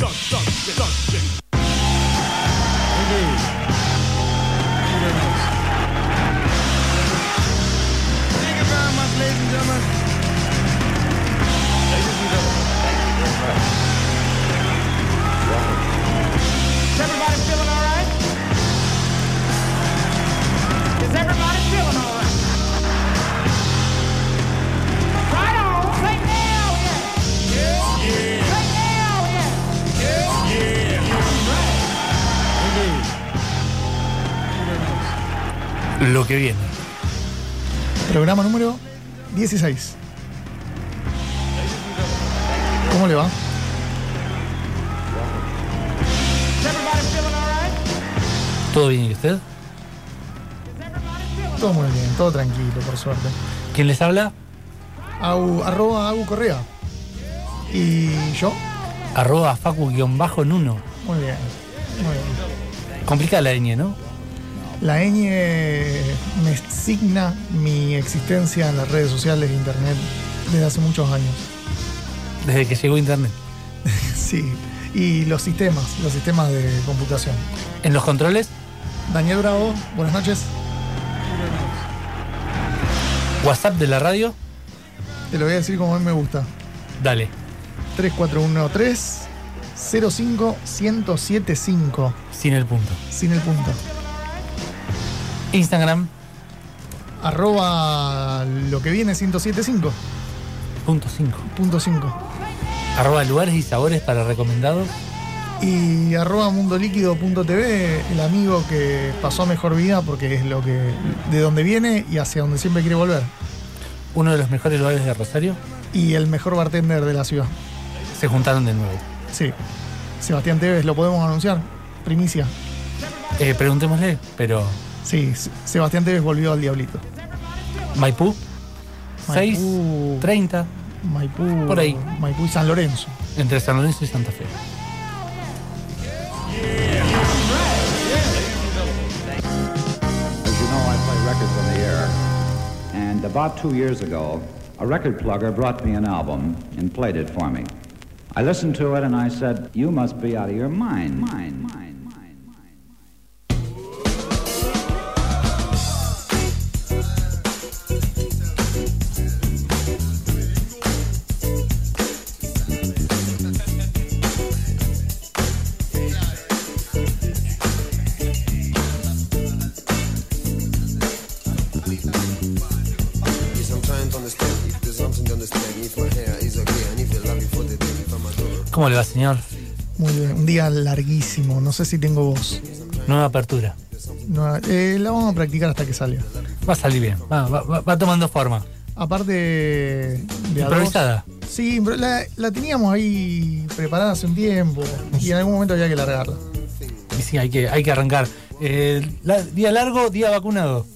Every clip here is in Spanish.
Duck. Que viene. Programa número 16. ¿Cómo le va? ¿Todo bien y usted? Todo muy bien, todo tranquilo, por suerte. ¿Quién les habla? Au- arroba Agu Correa. ¿Y yo? Arroba Facu-Nuno. Muy bien, muy bien. Complicada la ñ, ¿no? La ñ me signa mi existencia en las redes sociales e internet desde hace muchos años. Desde que llegó internet. Sí. Y los sistemas, los sistemas de computación. En los controles, Daniel Bravo, buenas noches. WhatsApp de la radio, Te lo voy a decir como a mí me gusta. dale. 3413 05 1075 Sin el punto. sin el punto. Instagram, Arroba lo que viene 1075 punto 5. punto 5. Arroba lugares y sabores para recomendados. Y arroba mundoliquido.tv, el amigo que pasó mejor vida porque es lo que de donde viene y hacia donde siempre quiere volver. Uno de los mejores lugares de Rosario. Y el mejor bartender de la ciudad. Se juntaron de nuevo. Sí. Sebastián Tevez, ¿lo podemos anunciar? Primicia. Eh, preguntémosle, pero Sí, Sebastián Tevez volvió al Diablito. Maipú, 6, Maipú, 30, Maipú, Por ahí. Maipú y San Lorenzo. entre San Lorenzo y Santa Fe. As you know, I play records on the air. And about two years ago, a record plugger brought me an album and played it for me. I listened to it and I said, You must be out of your mind. Mind, mind, mind, ¿Cómo le va, señor? Muy bien, un día larguísimo, no sé si tengo voz. Nueva apertura. No, eh, la vamos a practicar hasta que salga. Va a salir bien. Va, va- va- tomando forma. Aparte de a dos- Improvisada. Sí, la, la teníamos ahí preparada hace un tiempo y en algún momento había que largarla. Y sí, hay que, hay que arrancar. Eh, la- día largo, día vacunado.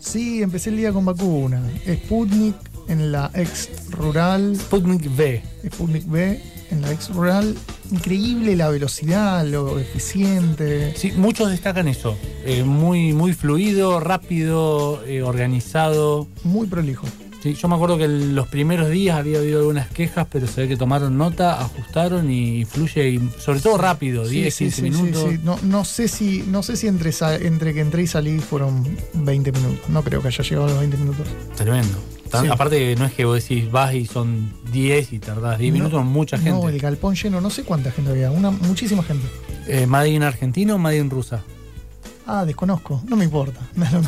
Sí, empecé el día con vacuna. Sputnik en la ex rural, Sputnik V. Sputnik B en la ex rural. Increíble la velocidad, lo eficiente. Sí, muchos destacan eso. Eh, muy, muy fluido, rápido, eh, organizado. Muy prolijo. Sí, yo me acuerdo que en los primeros días había habido algunas quejas, pero se ve que tomaron nota, ajustaron y fluye, y sobre todo rápido, 10, Sí, 15 sí, sí, minutos. sí. No, no sé si, no sé si entre, entre que entré y salí fueron 20 minutos. No creo que haya llegado a los 20 minutos. Tremendo. Tan- Sí. Aparte, no es que vos decís vas y son 10 y tardás 10 minutos, mucha gente. No, el galpón lleno, no sé cuánta gente había. Una, muchísima gente. Eh, ¿Made in argentino o Made in rusa? Ah, desconozco. No me importa. Es lo.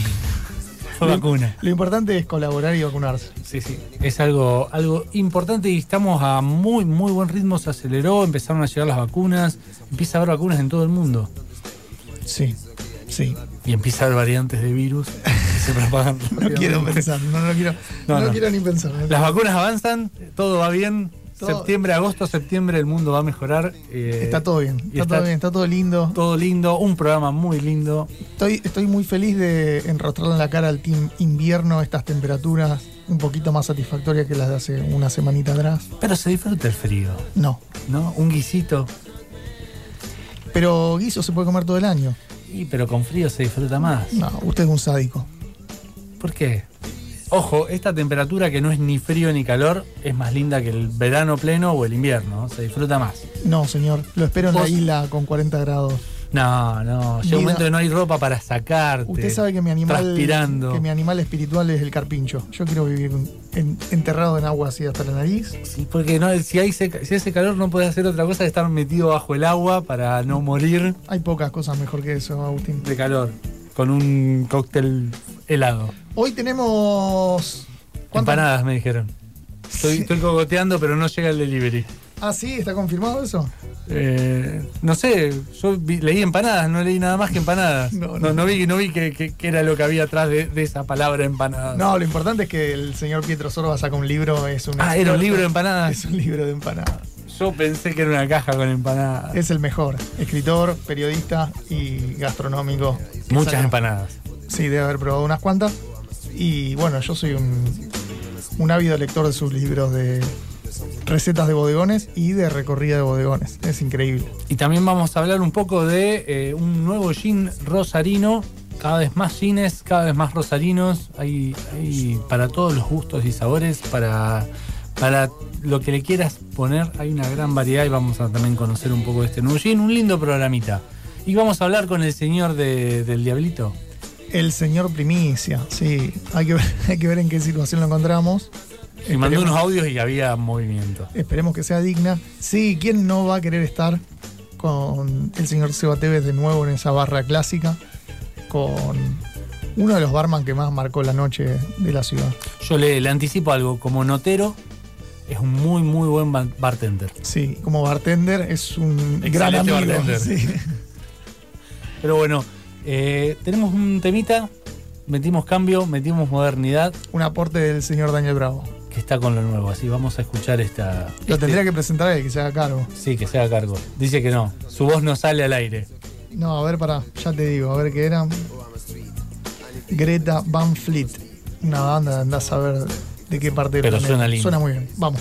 Fue vacuna. Lo importante es colaborar y vacunarse. Sí, sí. Es algo, algo importante y estamos a muy, muy buen ritmo. Se aceleró, empezaron a llegar las vacunas. Empieza a haber vacunas en todo el mundo. Sí, sí. Y empieza a haber variantes de virus se propagan. No quiero pensar, no, no quiero, No, no, no. quiero ni pensar. Las vacunas avanzan, todo va bien. Todo- Septiembre, agosto, septiembre, el mundo va a mejorar. eh, Está todo bien, está, todo bien, está todo lindo. Todo lindo, un programa muy lindo. Estoy, estoy muy feliz de enrostrarle en la cara al team invierno estas temperaturas un poquito más satisfactorias que las de hace una semanita atrás. Pero se disfruta el frío, No, ¿no? Un guisito. pero guiso se puede comer todo el año. Y, pero con frío se disfruta más. No, usted es un sádico. ¿Por qué? Ojo, esta temperatura que no es ni frío ni calor es más linda que el verano pleno o el invierno. Se disfruta más. No, señor. Lo espero en la isla con 40 grados. No, no. Llega un momento que no hay ropa para sacarte. Usted sabe que mi animal Transpirando. que mi animal espiritual es el carpincho. Yo quiero vivir en- enterrado en agua así hasta la nariz. Sí, porque no, si, hay seca- si hace calor no puede hacer otra cosa que estar metido bajo el agua para no morir Hay pocas cosas mejor que eso, Agustín. de calor. Con un cóctel helado. Hoy tenemos ¿cuántas- Empanadas, me dijeron. Estoy, Sí. estoy cogoteando, pero no llega el delivery. Ah, sí, está confirmado eso. Eh, no sé, yo vi- leí empanadas, no leí nada más que empanadas. No, No, no. no, vi, no vi que, que- que era lo que había atrás de, de esa palabra empanadas. No, lo importante es que el señor Pietro Sorba saca un libro, es un Ah, era un libro de empanadas. Es un libro de empanadas. Yo pensé que era una caja con empanadas. Es el mejor. Escritor, periodista y gastronómico. Muchas empanadas. Sí, debe haber probado unas cuantas. Y bueno, yo soy un, un ávido lector de sus libros de recetas de bodegones y de recorrida de bodegones. Es increíble. Y también vamos a hablar un poco de eh, un nuevo gin rosarino. Cada vez más gines, cada vez más rosarinos. Hay, hay para todos los gustos y sabores, para, para lo que le quieras poner. Hay una gran variedad y vamos a también conocer un poco de este nuevo gin. Un lindo programita. Y vamos a hablar con el señor de- del Diablito. El señor Primicia, sí. Hay que ver, hay que ver en qué situación lo encontramos. Y mandó unos audios y había movimiento. Esperemos que sea digna. Sí, ¿quién no va a querer estar con el señor Seba Tevez de nuevo en esa barra clásica? Con uno de los barman que más marcó la noche de la ciudad. Yo le, le anticipo algo. Como notero, es un muy, muy buen ba- bartender. Sí, como bartender es un Excelente gran amigo. bartender. sí. Pero bueno, eh, tenemos un temita, metimos cambio, metimos modernidad, Un aporte del señor Daniel Bravo. que está con lo nuevo. Así vamos a escuchar esta. Lo este- tendría que presentar él, que se haga cargo. Sí, que se haga cargo. Dice que no, su voz no sale al aire. No, a ver, para, ya te digo, a ver qué era. Greta Van Fleet. Una banda, andás a ver de qué parte del Pero planeta. suena lindo. Suena muy bien. Vamos.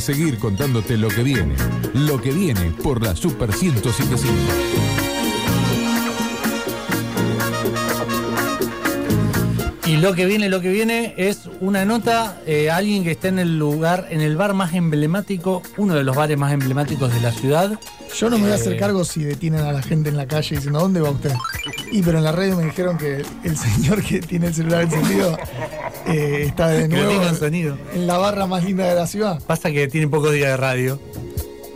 De seguir contándote lo que viene. Lo que viene por la Super 1075. Y lo que viene, lo que viene es una nota, eh, alguien que está en el lugar, en el bar más emblemático, uno de los bares más emblemáticos de la ciudad. Yo no me voy a hacer Eh, cargo si detienen a la gente en la calle diciendo, ¿dónde va usted? Y pero en la radio me dijeron que el señor que tiene el celular encendido eh, está de nuevo sonido. en la barra más linda de la ciudad. Pasa que tiene pocos días de radio.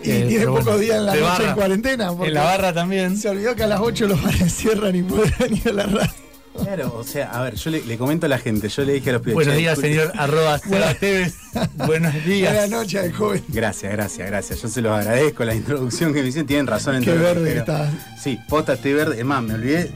Y Eh, tiene pocos bueno, días en la noche barra. en cuarentena. En la barra también. Se olvidó que a las 8 los bares cierran y pueden ir a la radio. Claro, o sea, a ver, yo le, le comento a la gente, yo le dije a los pibes. Buenos "Che, días, disculpe". señor arroba Tevez. Buenos días. Buenas noches al joven. Gracias, gracias, gracias. Yo se los agradezco la introducción que me hicieron. Tienen razón en Qué todo que verde está. Sí, posta, estoy verde. Es más, me olvidé.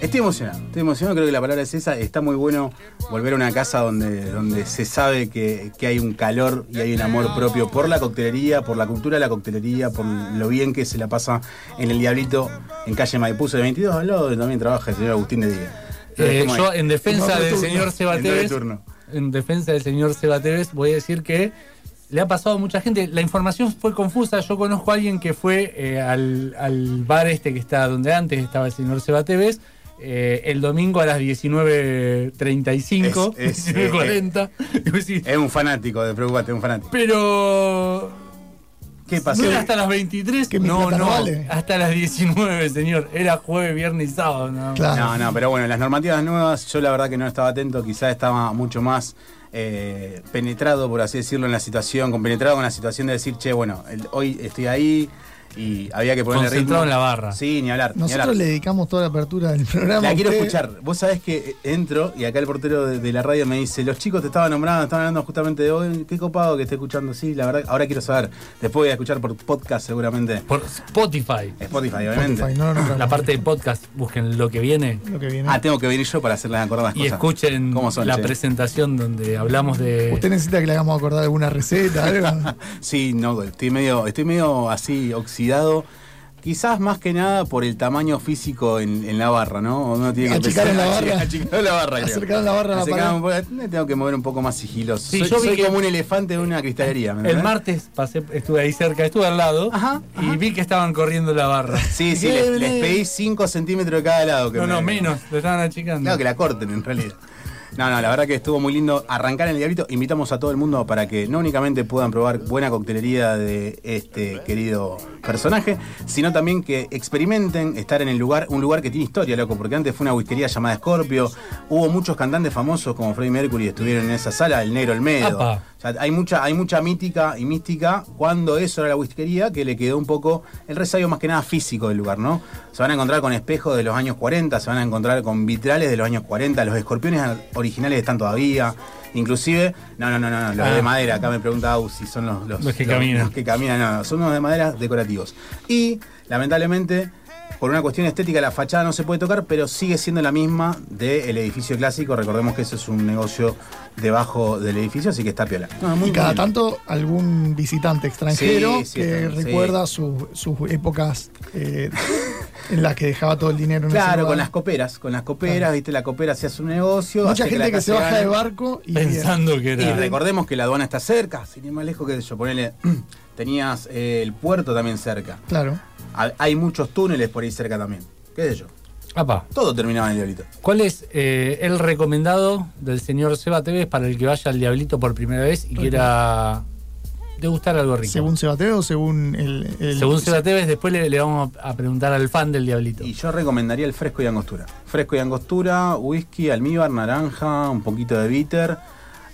Estoy emocionado, estoy emocionado, creo que la palabra es esa. Está muy bueno volver a una casa donde, donde se sabe que, que hay un calor y hay un amor propio por la coctelería, por la cultura de la coctelería, por lo bien que se la pasa en el Diablito, en calle Maipú, de 22, al lado donde también trabaja el señor Agustín de Díaz. Eh, yo, en defensa del turno. señor Seba En Tevez, defensa del señor Seba Tevez, voy a decir que le ha pasado a mucha gente. La información fue confusa. Yo conozco a alguien que fue eh, al, al bar este que está donde antes estaba el señor Seba Tevez. eh, el domingo a las 19.35, Es- es, 19.40. Y vos decís, Es un fanático, de preocupate, es un fanático. Pero. ¿Qué pasó? ¿No era hasta las 23? Que mi no, no no. vale. Hasta las 19, señor. Era jueves, viernes y sábado. No. Claro. No, no, pero bueno, las normativas nuevas, yo la verdad que no estaba atento, quizás estaba mucho más eh, penetrado, por así decirlo, en la situación, compenetrado con la situación de decir, che, bueno, el- hoy estoy ahí y había que ponerle Concentrado ritmo. en la barra. Sí, ni hablar. ni Nosotros hablar. le dedicamos toda la apertura del programa. La quiero escuchar. Vos sabés que entro y acá el portero de, de la radio me dice, los chicos te estaban nombrando, estaban hablando justamente de hoy, qué copado que esté escuchando, sí, la verdad, ahora quiero saber. Después voy a escuchar por podcast seguramente. Por Spotify. Spotify, obviamente. Spotify, no, no, no, La parte de podcast, busquen lo que viene lo que viene. Ah, tengo que venir yo para hacerles acordar las y cosas. escuchen ¿Cómo son, la che? presentación donde hablamos de. ¿Usted necesita que le hagamos acordar alguna receta, algo? Sí, no, estoy medio, estoy medio así oxidado. Quizás más que nada por el tamaño físico en, en la barra, ¿no? Uno tiene que en la barra. achicar en la barra, barra tengo que mover un poco más sigiloso. Sí, soy yo vi soy como un elefante de una cristalería. ¿me El martes pasé, estuve ahí cerca, estuve al lado Ajá, y vi que estaban corriendo la barra. Sí, sí, les, pedí 5 centímetros de cada lado. Que No, me- no, menos, lo estaban achicando. Claro, que la corten en realidad. No, no, la verdad que estuvo muy lindo arrancar en el diablito. Invitamos a todo el mundo para que no únicamente puedan probar buena coctelería de este querido personaje, sino también que experimenten estar en el lugar, un lugar que tiene historia, loco, porque antes fue una whiskería llamada Scorpio. Hubo muchos cantantes famosos como Freddie Mercury estuvieron en esa sala, el Negro Olmedo. Apa. O sea, hay mucha, hay mucha mítica y mística cuando eso era la whiskería, que le quedó un poco el resayo más que nada físico del lugar, ¿no? Se van a encontrar con espejos de los años 40, se van a encontrar con vitrales de los años 40, los escorpiones originales están todavía. Inclusive, no, no, no, no, los Ah. de madera, acá me pregunta Au si son los, los, Los que caminan. los que caminan, no, no, son unos de madera decorativos. Y, lamentablemente, por una cuestión estética, la fachada no se puede tocar, pero sigue siendo la misma del edificio clásico. Recordemos que ese es un negocio debajo del edificio, así que está piola. No, muy Y cada tanto algún visitante extranjero Sí, sí, que está- sí. recuerda sus- sus épocas eh, en las que dejaba todo el dinero en Claro, con las coperas, con las coperas, Claro. viste, la copera se hace un negocio. Mucha gente que, se baja de barco y Pensando que Y era. recordemos que la aduana está cerca, sin ir más lejos que yo. Ponele, tenías eh, el puerto también cerca. Claro. Ha- Hay muchos túneles por ahí cerca también. ¿Qué sé yo? Apa. Todo terminaba en el diablito. ¿Cuál es eh, el recomendado del señor Seba Tevez para el que vaya al Diablito por primera vez y quiera degustar algo rico? ¿Según Sebateo o según el. el- Según Seba Tevez, después le, le vamos a preguntar al fan del Diablito. Y yo recomendaría el fresco y angostura. Fresco y angostura, whisky, almíbar, naranja, un poquito de bitter.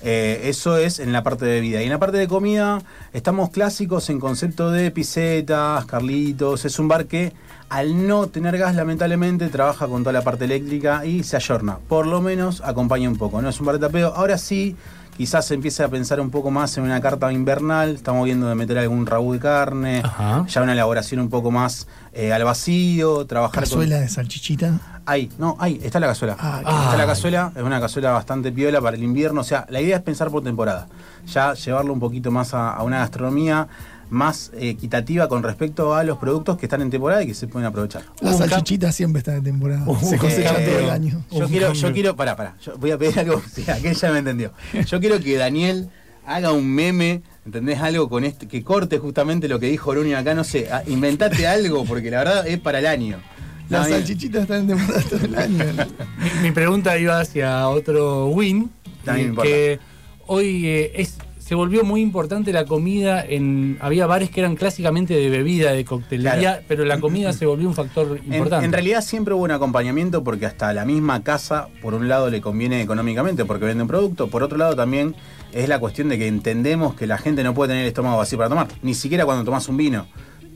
Eh, eso es en la parte de bebida. Y en la parte de comida estamos clásicos en concepto de pisetas, carlitos. Es un bar que al no tener gas lamentablemente trabaja con toda la parte eléctrica y se ayorna. Por lo menos acompaña un poco. No es un bar de tapeo. Ahora sí, quizás se empiece a pensar un poco más en una carta invernal. Estamos viendo de meter algún rabú de carne. Ajá. Ya una elaboración un poco más eh, al vacío. Trabajar con- Cazuela de salchichita. Ahí, no, ahí, está la cazuela. Ah, está la cazuela, es una cazuela bastante piola para el invierno. O sea, la idea es pensar por temporada. Ya llevarlo un poquito más a, a una gastronomía más equitativa con respecto a los productos que están en temporada y que se pueden aprovechar. La Un salchichita siempre está de temporada. Un Se cosecha Uh, Eh, todo el año. Yo quiero, yo quiero, pará, pará. Yo voy a pedir algo, sí, aquel ya me entendió. Yo quiero que Daniel haga un meme, ¿entendés? Algo con este, que corte justamente lo que dijo Oruni acá, no sé, a- inventate algo, porque la verdad es para el año. La No, bien. salchichita está en temporada todo el año. Mi, mi pregunta iba hacia otro win, También eh, importa. que hoy eh, es, se volvió muy importante la comida en había bares que eran clásicamente de bebida, de coctelería, Claro. pero la comida se volvió un factor importante. en realidad siempre hubo un acompañamiento porque hasta la misma casa, por un lado, le conviene económicamente porque vende un producto, por otro lado también es la cuestión de que entendemos que la gente no puede tener el estómago vacío para tomar, ni siquiera cuando tomas un vino.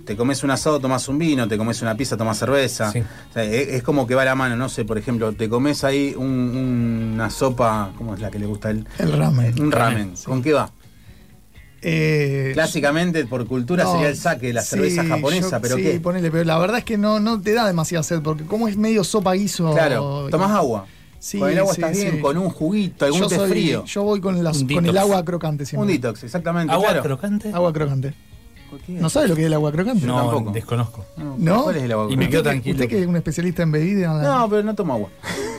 Te comes un asado, tomas un vino, te comes una pizza, tomas cerveza. Sí. O sea, es, es como que va la mano, no sé, por ejemplo, te comes ahí un- una sopa, ¿cómo es la que le gusta a él? El ramen. Un ramen. sí. ¿Con qué va? Eh, Clásicamente, por cultura, no, sería el saque, la sí, cerveza japonesa, yo- pero sí, ¿qué? ponele, pero la verdad es que no, no te da demasiada sed, porque como es medio sopa guiso. Claro, tomás agua. Sí, con el agua sí, estás bien, con un juguito, algún yo, té soy- frío. yo voy con, las- con el agua crocante siempre. Un detox, exactamente. ¿Agua claro. crocante? Agua crocante. ¿No sabe lo que es el agua crocante? no, tampoco. desconozco. ¿No? ¿Cuál es el agua Y me crocante? quedo ¿Usted, tranquilo. usted que es un especialista en bebidas. No, pero no tomo agua.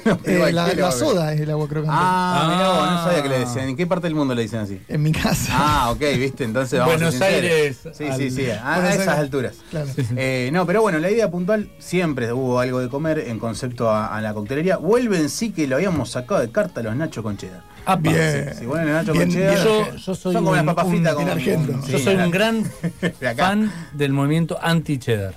No, eh, pero la, la soda es el agua crocante. Ah, mirá vos, no sabía que le Ah. decían. ¿En qué parte del mundo le dicen así? En mi casa. Ah, ok, viste, entonces vamos Buenos a. Aires Sí, al- sí, sí, a, esas Aires. alturas. Claro. Eh, no, pero bueno, la idea puntual siempre hubo algo de comer en concepto a, a la coctelería. Vuelven sí que lo habíamos sacado de carta los nachos con cheddar. Apa. Bien. Si vuelven los nachos Bien, con cheddar, bien. Yo, yo soy son como las un- papas un- fritas Yo sí, soy un gran fan del movimiento anti-cheddar.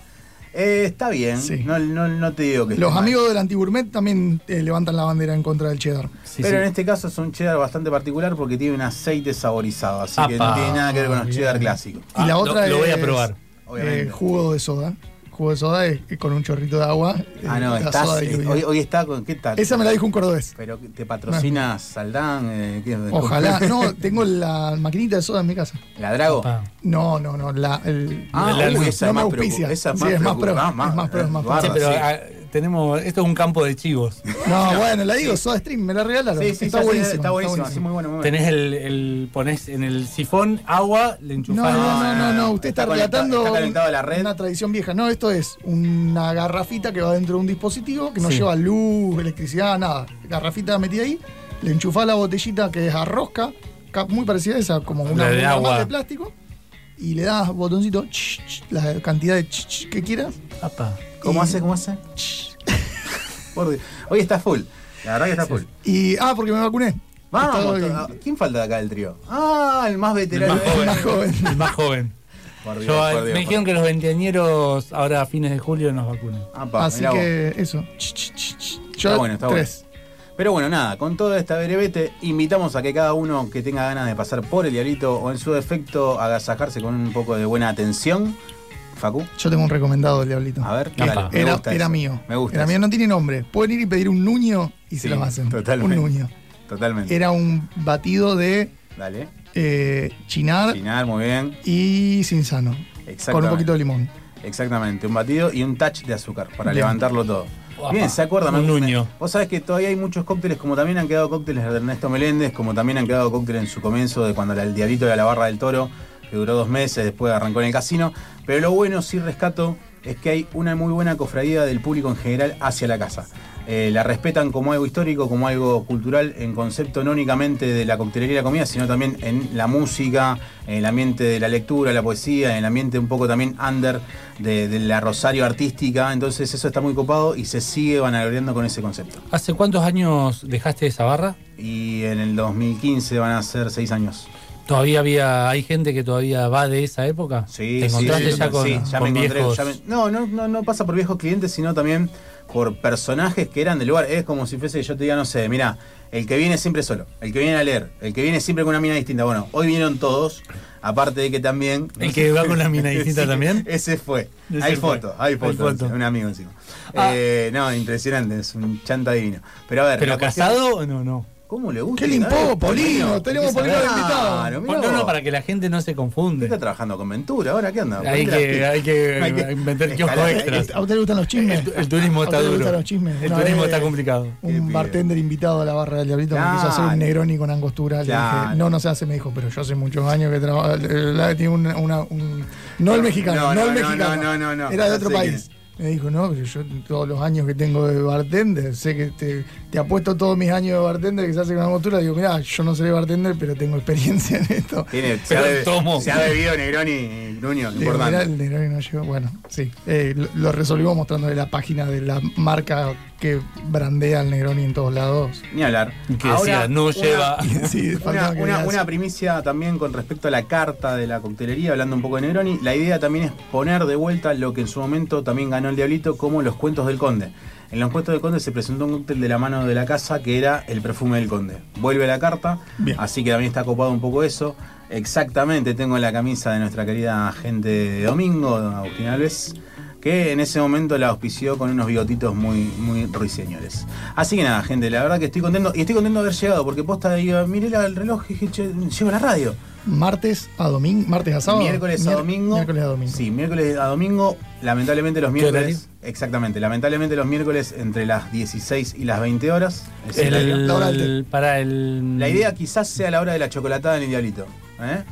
Eh, está bien, Sí. no, no, no te digo que Los esté mal. amigos del antigourmet también eh, levantan la bandera en contra del cheddar. Sí, Pero sí. en este caso es un cheddar bastante particular porque tiene un aceite saborizado, así que no tiene nada que ver con los Bien. cheddar clásicos. Y Ah, la lo- otra lo voy a probar. Obviamente. eh, jugo de soda. Jugo de soda es es con un chorrito de agua. Ah, eh, no, estás, soda eh, hoy, hoy está con. ¿Qué tal? Esa me la dijo un cordobés. Pero te patrocina Saldán. eh, ¿qué? Ojalá. No, tengo la maquinita de soda en mi casa. ¿La Drago? No, no, no. La, el, Ah, La- uy, no esa me es más auspicia. preocup- Esa es Sí, más es más pro, preocup- es más pro, es más pro. Sí, pero sí. ah, tenemos, esto es un campo de chivos. No, bueno, la digo, Soda Stream, me la regalaron. Sí, sí, está, buenísimo, está buenísimo. muy bueno, muy bueno. Tenés el, el ponés en el sifón agua, le enchufás. no, no, no, no, no, no. usted Está está, relatando está la red. una tradición vieja. No, esto es una garrafita que va dentro de un dispositivo que no Sí. lleva luz, electricidad, nada. Garrafita metida ahí, le enchufás la botellita que es a rosca, ca- muy parecida a esa, como una de agua. de plástico, y le das botoncito, ch, ch, la cantidad de ch, ch que quieras. Apa. ¿Cómo y- hace? ¿Cómo hace? Por Dios. Hoy está full. La verdad que está full. Y, ah, porque me vacuné. Vamos, to- ¿quién falta de acá del trío? Ah, el más El veterano. más joven. más joven. El más joven. Por Dios, Yo, por Dios, me por dijeron que los veinteañeros ahora a fines de julio nos vacunen. Apa, Así mirá vos. que eso. Ch, ch, ch, ch. Yo, Está bueno, está tres. Pero bueno, nada, con toda esta berebete, invitamos a que cada uno que tenga ganas de pasar por el diablito o en su defecto agasajarse con un poco de buena atención. Facu, Yo tengo un recomendado del Diablito. a ver, me Era, gusta era eso. mío. Me gusta. Era eso. mío, no tiene nombre. Pueden ir y pedir un nuño y se lo hacen. totalmente. Un nuño. Totalmente. Era un batido de Dale. eh, chinar Chinar, muy bien. y sinsano. Con un poquito de limón. Exactamente, un batido y un touch de azúcar para Bien. levantarlo todo. Guapa. Bien, ¿se acuerdan? Un nuño. Vos sabés que todavía hay muchos cócteles, como también han quedado cócteles de Ernesto Meléndez, como también han quedado cócteles en su comienzo de cuando el diablito era la barra del toro, que duró dos meses, después arrancó en el casino. Pero lo bueno, sí rescato, es que hay una muy buena cofradía del público en general hacia la casa. eh, la respetan como algo histórico, como algo cultural, en concepto no únicamente de la coctelería y la comida, sino también en la música, en el ambiente de la lectura, la poesía, en el ambiente un poco también under de, de la Rosario artística. Entonces eso está muy copado y se sigue vanagloriando con ese concepto. ¿Hace cuántos años dejaste esa barra? Y en el 2015 van a ser seis años. ¿Todavía había, hay gente que todavía va de esa época? Sí, ¿Te encontraste sí, ya con, sí, ya con me encontré, viejos? ya me- no, no, no, no pasa por viejos clientes, sino también por personajes que eran del lugar. Es como si fuese yo te diga, no sé, mira, el que viene siempre solo, el que viene a leer, el que viene siempre con una mina distinta. Bueno, hoy vinieron todos, aparte de que también. ¿El que va con la mina distinta Sí, también? Ese fue. Ese hay fotos, hay fotos. foto. Un amigo encima. Ah. Eh, no, impresionante, es un chanta divino. Pero a ver. ¿Pero casado o no? no? ¿Cómo le gusta? ¿Qué le Dale, impó, Polino? Tenemos ¿qué Polino de invitado. No, no, para que la gente no se ¿Qué confunde. está trabajando con Ventura? ¿Ahora qué anda? Hay que, hay que Hay que meter kiosco escalar. extras. ¿A usted le gustan los chismes? El, el turismo ¿A está usted le duro. gustan los chismes? El turismo está complicado. Un bartender invitado a la barra del Diablito me quiso hacer un. Negroni con angostura. Le Claro. dije, no, no se hace. Me dijo, pero yo hace muchos años que trabajo. Tiene una, una- un- no el mexicano, No, no, no, el no, mexicano. no, no, no. Era de No otro sé país. Me dijo, no, pero yo todos los años que tengo de bartender, sé que te, te apuesto todos mis años de bartender que se hace con angostura. Digo, mira, yo no seré bartender, pero tengo experiencia en esto. Tiene, se, ha, tomo. se ha bebido Negroni, Nuño, Digo, mirá, importante. el Negroni no llegó. Bueno, sí. Eh, lo, lo resolvimos mostrándole la página de la marca que brandea el Negroni en todos lados. Ni hablar. Que decía, no una- lleva. Sí, Una, una- una primicia también con respecto a la carta de la coctelería, hablando un poco de Negroni. La idea también es poner de vuelta lo que en su momento también ganó el Diablito, como los cuentos del Conde. En los cuentos del Conde se presentó un cóctel de la mano de la casa que era el perfume del Conde. Vuelve la carta, Bien. así que también está copado un poco eso. Exactamente, tengo la camisa de nuestra querida gente de Domingo, Agustín Alves, que en ese momento la auspició con unos bigotitos muy, muy ruiseñores. Así que nada, gente, la verdad que estoy contento. Y estoy contento de haber llegado, porque posta digo, miré el reloj y dije, che, llego a la radio. Martes a domingo, martes a sábado. Miércoles a Mier- domingo. Miércoles a domingo. Sí, miércoles a domingo. Lamentablemente los miércoles. Exactamente, lamentablemente los miércoles entre las 16 y las 20 horas. Es el horario. El, La hora para el. La idea quizás sea la hora de la chocolatada en el diablito. ¿eh?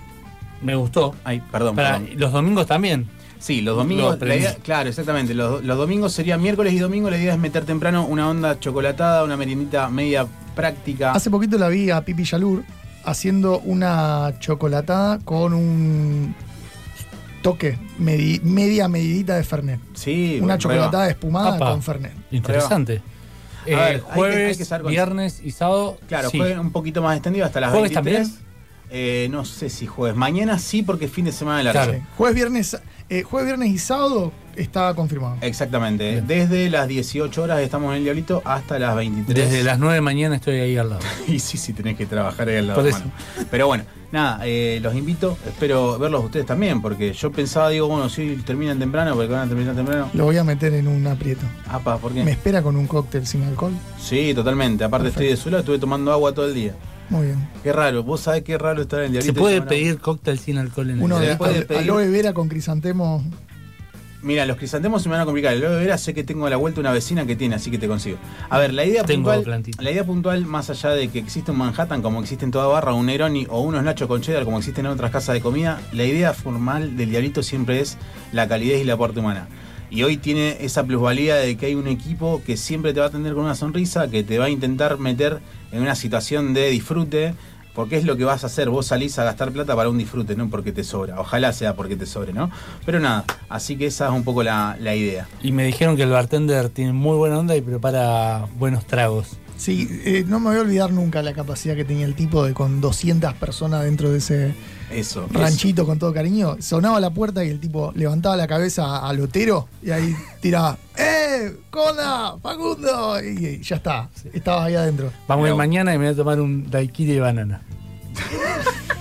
Me gustó. Ay, perdón, Para, perdón. los domingos también. Sí, los Lo domingos. La aprendí. idea- claro, exactamente. Los, los domingos serían miércoles y domingo. La idea es meter temprano una onda chocolatada, una meriendita media práctica. Hace poquito la vi a Pipi Yalur haciendo una chocolatada con un toque, medi- media medidita de Fernet. Sí, Una chocolatada espumada Apa. con Fernet. Interesante. Eh, A ver, hay que- jueves, hay que saber con- viernes y sábado. Claro, sí. jueves un poquito más extendido hasta las ¿Jueves 23. también? Eh, no sé si jueves. Mañana sí, porque es fin de semana de largo. Claro. Sí. Jueves, viernes, eh, jueves, viernes y sábado está confirmado. Exactamente. Bien. Desde las 18 horas estamos en el Diablito hasta las 23. Desde las 9 de mañana estoy ahí al lado. Y sí, sí, tenés que trabajar ahí al lado. Por eso. hermano. Pero bueno, nada, eh, los invito. Espero verlos ustedes también, porque yo pensaba, digo, bueno, si terminan temprano, porque van a terminar temprano. Lo voy a meter en un aprieto. Apa, ¿por qué? ¿Me espera con un cóctel sin alcohol? Sí, totalmente. Aparte estoy de su lado, estuve tomando agua todo el día. Muy bien. Qué raro, vos sabés qué raro estar en el Diablito. ¿Se puede pedir cóctel sin alcohol en el Uno Se de puede al- pedir. aloe vera con crisantemo. Mira, los crisantemos se me van a complicar. El aloe vera sé que tengo a la vuelta una vecina que tiene, así que te consigo. A ver, la idea Tengo puntual. La idea puntual, más allá de que existe un Manhattan como existe en toda barra, un Neroni o unos Nacho con cheddar como existen en otras casas de comida, la idea formal del diablito siempre es la calidez y la aporte humana. Y hoy tiene esa plusvalía de que hay un equipo que siempre te va a atender con una sonrisa, que te va a intentar meter en una situación de disfrute, porque es lo que vas a hacer. Vos salís a gastar plata para un disfrute, no porque te sobra. Ojalá sea porque te sobre, ¿no? Pero nada, así que esa es un poco la, la idea. Y me dijeron que el bartender tiene muy buena onda y prepara buenos tragos. Sí, eh, no me voy a olvidar nunca la capacidad que tenía el tipo de con 200 personas dentro de ese Eso. ranchito con todo cariño. Sonaba la puerta y el tipo levantaba la cabeza al lotero y ahí tiraba, ¡Eh! ¡Cola! ¡Facundo! Y, y ya está, estaba ahí adentro. Vamos a ir Pero- mañana y me voy a tomar un daiquiri de banana.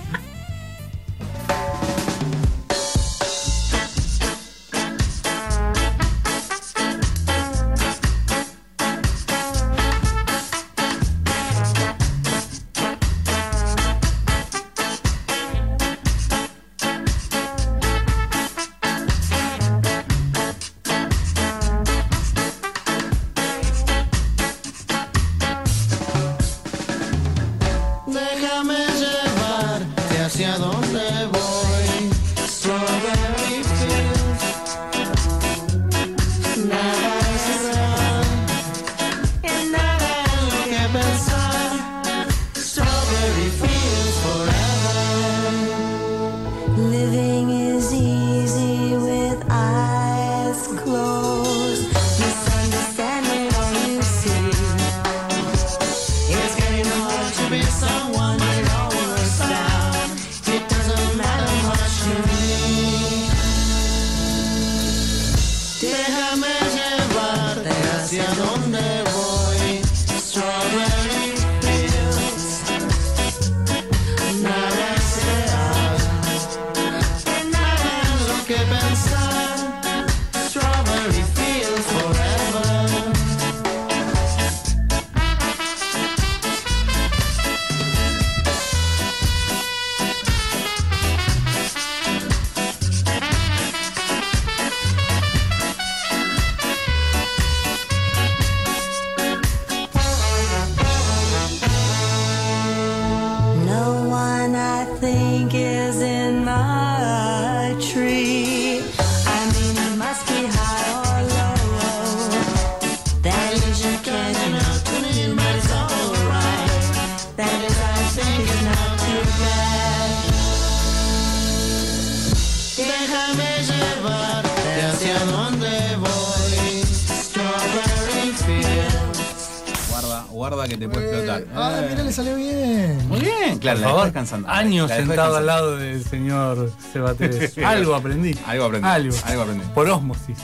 Años sentado al lado del señor Sebatés. Algo aprendí. Algo aprendí. Algo. Algo aprendí. Por osmosis.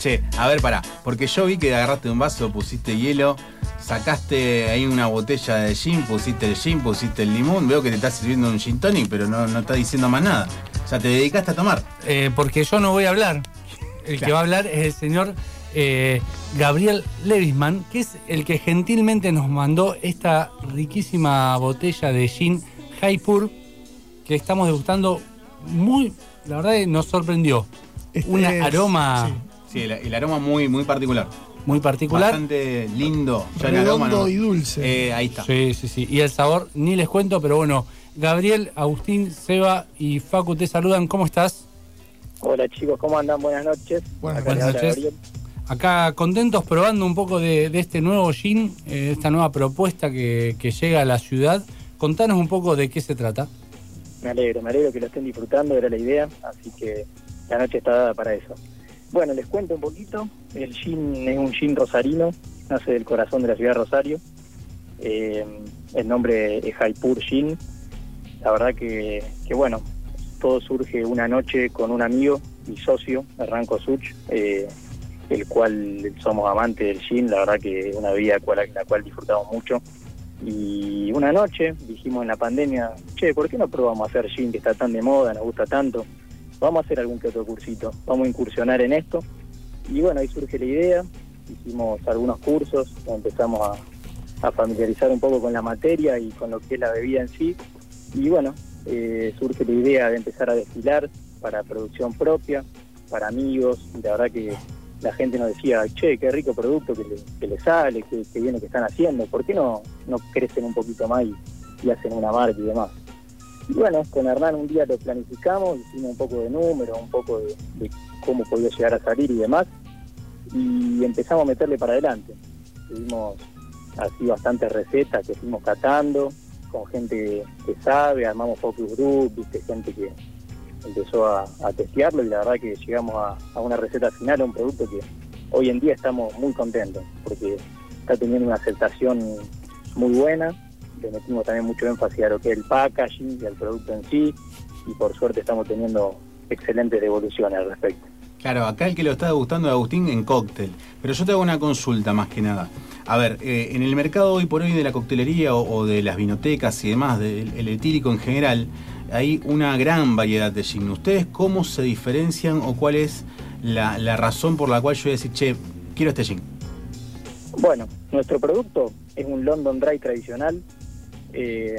Che, a ver, pará. Porque yo vi que agarraste un vaso, pusiste hielo, sacaste ahí una botella de gin, pusiste el gin, pusiste el limón. Veo que te estás sirviendo un gin tonic, pero no, no estás diciendo más nada. O sea, te dedicaste a tomar. Eh, porque yo no voy a hablar. El que va a hablar es el señor eh, Gabriel Levisman, que es el que gentilmente nos mandó esta riquísima botella de gin Jaipur que estamos degustando. Muy, la verdad, que nos sorprendió. Este Un es- aroma sí. Sí, el, el aroma muy, muy particular. muy particular. Bastante lindo. Ya el aroma no- y dulce. Eh, ahí está. Sí, sí, sí. Y el sabor, ni les cuento, pero bueno. Gabriel, Agustín, Seba y Facu te saludan. ¿Cómo estás? Hola chicos, ¿cómo andan? Buenas noches. Buenas Acá noches. Gabriel. Acá contentos probando un poco de, este nuevo gin, eh, esta nueva propuesta que, llega a la ciudad. Contanos un poco de qué se trata. Me alegro, me alegro que lo estén disfrutando, era la idea, así que la noche está dada para eso. Bueno, les cuento un poquito. El gin es un gin rosarino, nace del corazón de la ciudad de Rosario. Eh, el nombre es Jaipur Gin. La verdad que, bueno, todo surge una noche con un amigo, mi socio, Hernán Kosuch, eh, el cual somos amantes del gin, la verdad que es una bebida cual, la cual disfrutamos mucho. Y una noche dijimos en la pandemia, che, ¿por qué no probamos a hacer gin que está tan de moda, nos gusta tanto? Vamos a hacer algún que otro cursito, vamos a incursionar en esto. Y bueno, ahí surge la idea, hicimos algunos cursos, empezamos a, a familiarizar un poco con la materia y con lo que es la bebida en sí. Y bueno, eh, surge la idea de empezar a destilar para producción propia, para amigos, y la verdad que la gente nos decía, che, qué rico producto que le, que le sale, qué bien lo que están haciendo, ¿por qué no, no crecen un poquito más y, hacen una marca y demás? Y bueno, con Hernán un día lo planificamos, hicimos un poco de números, un poco de, de cómo podía llegar a salir y demás, y empezamos a meterle para adelante. Tuvimos así bastantes recetas que fuimos catando, con gente que sabe, armamos focus group, viste, gente que empezó a, a testearlo y la verdad que llegamos a, a una receta final, a un producto que hoy en día estamos muy contentos, porque está teniendo una aceptación muy buena, le metimos también mucho énfasis a lo que es el packaging y al producto en sí, y por suerte estamos teniendo excelentes devoluciones al respecto. Claro, acá el que lo está gustando es Agustín en cóctel. Pero yo te hago una consulta más que nada. A ver, eh, en el mercado hoy por hoy de la coctelería o, de las vinotecas y demás, del el etílico en general, hay una gran variedad de gin. ¿Ustedes cómo se diferencian o cuál es la, la razón por la cual yo voy a decir, che, quiero este gin? Bueno, nuestro producto es un London Dry tradicional, eh,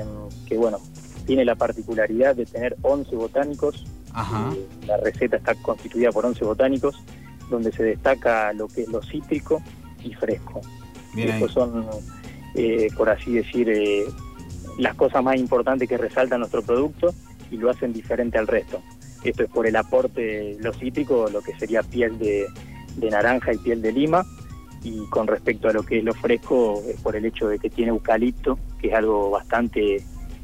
que bueno, tiene la particularidad de tener 11 botánicos. Ajá. Eh, la receta está constituida por 11 botánicos, donde se destaca lo que es lo cítrico y fresco. Bien ahí. Estos son, eh, por así decir, eh, las cosas más importantes que resalta nuestro producto y lo hacen diferente al resto. Esto es por el aporte lo cítrico, lo que sería piel de, de naranja y piel de lima. Y con respecto a lo que es lo fresco, es por el hecho de que tiene eucalipto, que es algo bastante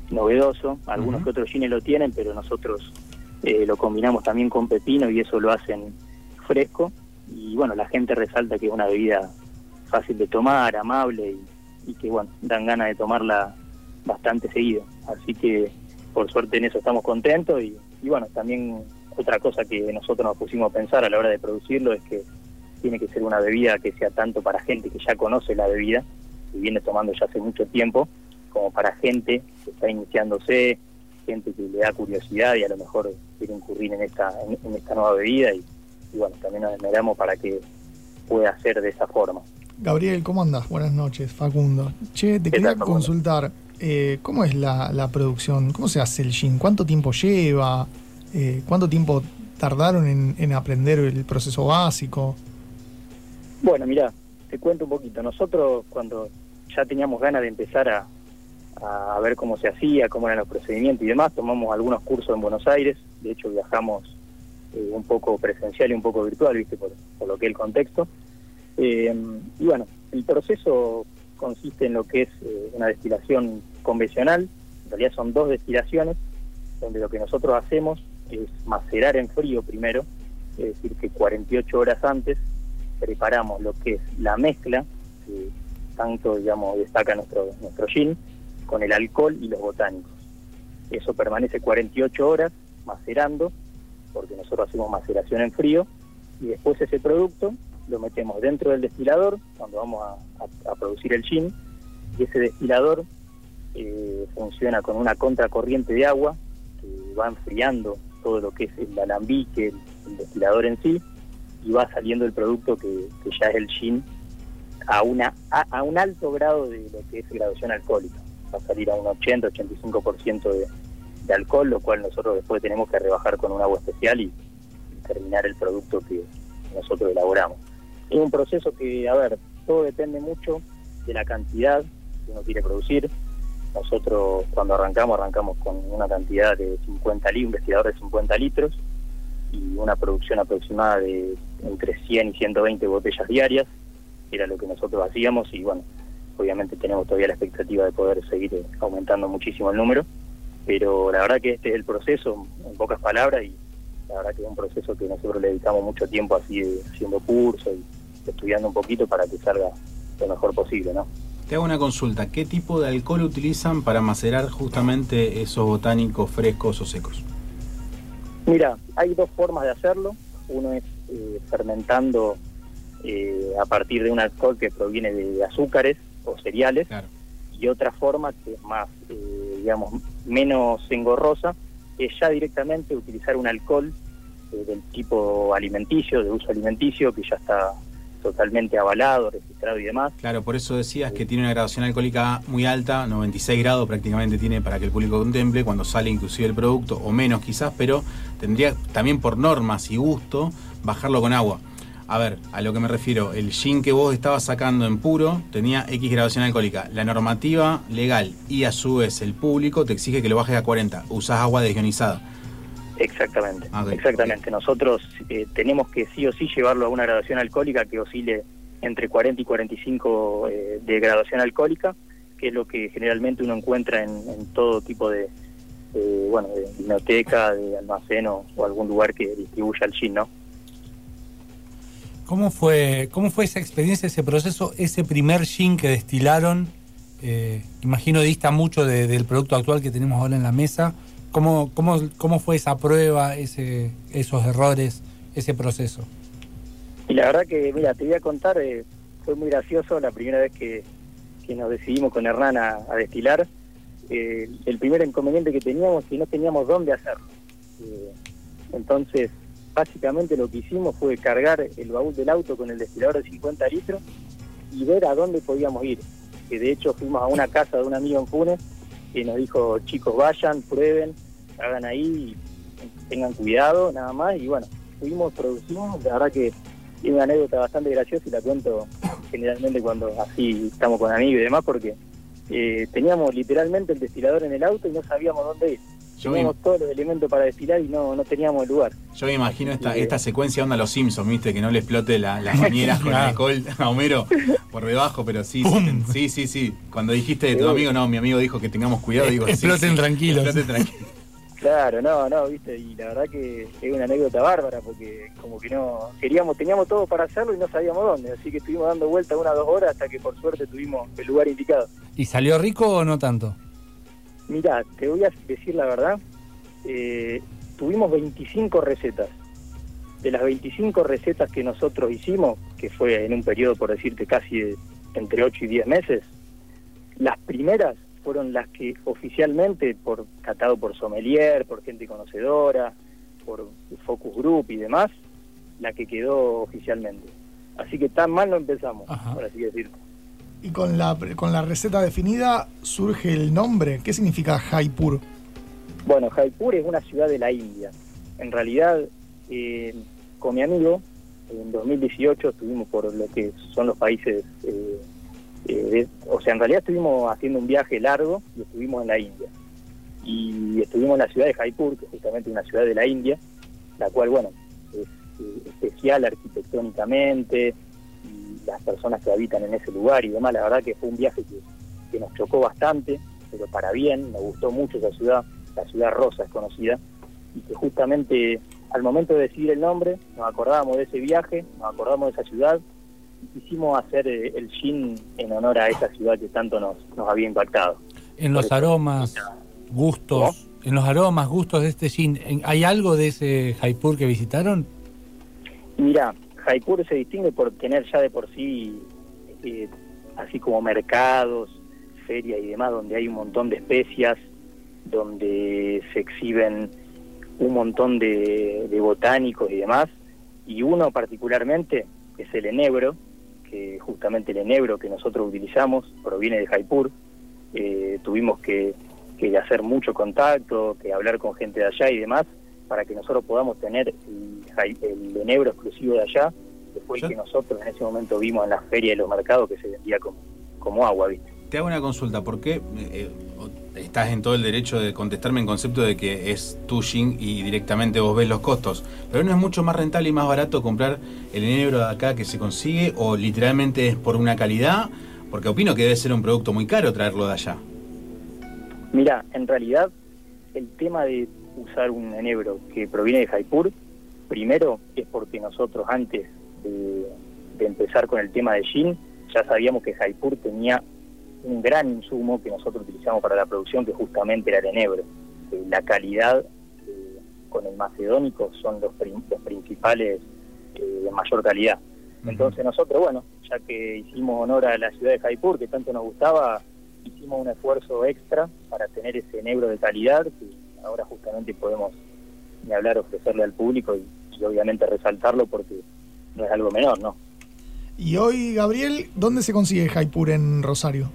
novedoso. Algunos que otros gines lo tienen, pero nosotros eh, lo combinamos también con pepino y eso lo hacen fresco. Y bueno, la gente resalta que es una bebida fácil de tomar, amable y, y que bueno, dan ganas de tomarla bastante seguido. Así que por suerte en eso estamos contentos y, y bueno, también otra cosa que nosotros nos pusimos a pensar a la hora de producirlo es que tiene que ser una bebida que sea tanto para gente que ya conoce la bebida y viene tomando ya hace mucho tiempo, como para gente que está iniciándose, gente que le da curiosidad y a lo mejor quiere incurrir en esta, en, en esta nueva bebida y, y bueno, también nos esmeramos para que pueda ser de esa forma. Gabriel, ¿cómo andas? Buenas noches, Facundo. Che, te ¿Qué quería tal, consultar, eh, ¿cómo es la, producción? ¿Cómo se hace el gin? ¿Cuánto tiempo lleva? Eh, ¿Cuánto tiempo tardaron en, en aprender el proceso básico? Bueno, mira, te cuento un poquito. Nosotros cuando ya teníamos ganas de empezar a, a ver cómo se hacía, cómo eran los procedimientos y demás, tomamos algunos cursos en Buenos Aires. De hecho, viajamos eh, un poco presencial y un poco virtual, viste, por, por lo que es el contexto. Eh, y bueno, el proceso consiste en lo que es eh, una destilación convencional. En realidad son dos destilaciones, donde lo que nosotros hacemos es macerar en frío primero, es decir, que 48 horas antes preparamos lo que es la mezcla, que tanto digamos destaca nuestro, nuestro gin, con el alcohol y los botánicos. Eso permanece 48 horas macerando, porque nosotros hacemos maceración en frío, y después ese producto lo metemos dentro del destilador, cuando vamos a, a- producir el gin, y ese destilador eh, funciona con una contracorriente de agua que va enfriando todo lo que es el alambique, el, el destilador en sí, y va saliendo el producto que, ya es el gin a, una, a, un alto grado de lo que es graduación alcohólica. Va a salir a un 80-85% de, de alcohol, lo cual nosotros después tenemos que rebajar con un agua especial y terminar el producto que nosotros elaboramos. Es un proceso que, a ver, todo depende mucho de la cantidad que uno quiere producir. Nosotros cuando arrancamos, arrancamos con una cantidad de 50 litros, un vestidor de 50 litros y una producción aproximada de entre 100 y 120 botellas diarias, era lo que nosotros hacíamos y bueno, obviamente tenemos todavía la expectativa de poder seguir eh, aumentando muchísimo el número, pero la verdad que este es el proceso, en pocas palabras, y la verdad que es un proceso que nosotros le dedicamos mucho tiempo así eh, haciendo cursos y estudiando un poquito para que salga lo mejor posible, ¿no? Te hago una consulta. ¿Qué tipo de alcohol utilizan para macerar justamente esos botánicos frescos o secos? Mira, hay dos formas de hacerlo. Uno es eh, fermentando eh, a partir de un alcohol que proviene de azúcares o cereales. Y otra forma que es más, eh, digamos, menos engorrosa, es ya directamente utilizar un alcohol eh, del tipo alimenticio, de uso alimenticio, que ya está totalmente avalado, registrado y demás. Claro, por eso decías que tiene una graduación alcohólica muy alta, 96 grados prácticamente tiene para que el público contemple cuando sale inclusive el producto, o menos quizás, pero tendría también por normas y gusto bajarlo con agua. A ver, a lo que me refiero, el gin que vos estabas sacando en puro tenía X graduación alcohólica. La normativa legal y a su vez el público te exige que lo bajes a 40. Usás agua desionizada. Exactamente, exactamente. Nosotros eh, tenemos que sí o sí llevarlo a una graduación alcohólica que oscile entre 40 y 45 eh, de graduación alcohólica, que es lo que generalmente uno encuentra en, en todo tipo de, de, bueno, de biblioteca, de almacén o, o algún lugar que distribuya el gin, ¿no? ¿Cómo fue, ¿Cómo fue esa experiencia, ese proceso, ese primer gin que destilaron? Eh, imagino dista mucho de- del producto actual que tenemos ahora en la mesa. ¿Cómo, cómo, cómo fue esa prueba, ese, esos errores, ese proceso? Y la verdad que, mira, te voy a contar, eh, fue muy gracioso la primera vez que, que nos decidimos con Hernán a, destilar. Eh, el primer inconveniente que teníamos que no teníamos dónde hacerlo. Eh, entonces, básicamente lo que hicimos fue cargar el baúl del auto con el destilador de 50 litros y ver a dónde podíamos ir. Que de hecho fuimos a una casa de un amigo en Funes que nos dijo, chicos, vayan, prueben, hagan ahí, tengan cuidado, nada más. Y bueno, fuimos, producimos, la verdad que es una anécdota bastante graciosa y la cuento generalmente cuando así estamos con amigos y demás, porque eh, teníamos literalmente el destilador en el auto y no sabíamos dónde ir. Yo teníamos todos los elementos para destilar y no, no teníamos lugar. Yo me imagino esta, esta secuencia onda Los Simpsons, ¿viste? Que no le explote la- las bañeras con alcohol a Homero por debajo, pero sí, sí, sí, sí, sí. Cuando dijiste de tu amigo, no, mi amigo dijo que tengamos cuidado, digo, sí, Exploten sí, tranquilos. Exploten tranquilos. Claro, no, no, viste, y la verdad que es una anécdota bárbara porque como que no queríamos, teníamos todo para hacerlo y no sabíamos dónde, así que estuvimos dando vuelta una o dos horas hasta que por suerte tuvimos el lugar indicado. ¿Y salió rico o no tanto? Mira, te voy a decir la verdad, eh, tuvimos 25 recetas. De las 25 recetas que nosotros hicimos, que fue en un periodo, por decirte, casi de entre 8 y 10 meses, las primeras fueron las que oficialmente, por catado por sommelier, por gente conocedora, por focus group y demás, la que quedó oficialmente. Así que tan mal no empezamos, Ajá. por así decirlo. Y con la, con la receta definida surge el nombre. ¿Qué significa Jaipur? Bueno, Jaipur es una ciudad de la India. En realidad, eh, con mi amigo, en 2018 estuvimos por lo que son los países, eh, eh, de- o sea, en realidad estuvimos haciendo un viaje largo y estuvimos en la India. Y estuvimos en la ciudad de Jaipur, que es justamente una ciudad de la India, la cual, bueno, es eh, especial arquitectónicamente, las personas que habitan en ese lugar y demás, la verdad que fue un viaje que, que nos chocó bastante, pero para bien, nos gustó mucho esa ciudad, la ciudad rosa es conocida, y que justamente al momento de decidir el nombre, nos acordábamos de ese viaje, nos acordamos de esa ciudad, y quisimos hacer eh, el gin en honor a esa ciudad que tanto nos, nos había impactado. En los aromas, gustos, en los aromas, gustos de este gin, ¿en- ¿hay algo de ese Jaipur que visitaron? Mira, Jaipur se distingue por tener ya de por sí, eh, así como mercados, ferias y demás, donde hay un montón de especias, donde se exhiben un montón de, botánicos y demás, y uno particularmente, es el enebro, que justamente el enebro que nosotros utilizamos proviene de Jaipur, Eh, tuvimos que, que hacer mucho contacto, que hablar con gente de allá y demás, para que nosotros podamos tener el, enebro exclusivo de allá, que fue el que nosotros en ese momento vimos en las ferias y los mercados que se vendía como, como agua, ¿viste? Te hago una consulta, ¿por qué eh, o- estás en todo el derecho de contestarme en concepto de que es tu gin y directamente vos ves los costos? Pero no es mucho más rentable y más barato comprar el enebro de acá que se consigue o literalmente es por una calidad, porque opino que debe ser un producto muy caro traerlo de allá. Mira, en realidad el tema de usar un enebro que proviene de Jaipur, primero es porque nosotros antes de, de empezar con el tema de gin, ya sabíamos que Jaipur tenía un gran insumo que nosotros utilizamos para la producción, que justamente era el enebro. Eh, la calidad eh, con el macedónico son los, prin- los principales eh, de mayor calidad. Entonces nosotros, bueno, ya que hicimos honor a la ciudad de Jaipur, que tanto nos gustaba, hicimos un esfuerzo extra para tener ese enebro de calidad que ahora justamente podemos ni hablar ofrecerle al público y, y obviamente resaltarlo porque no es algo menor, ¿no? Y hoy, Gabriel, ¿dónde se consigue Jaipur en Rosario?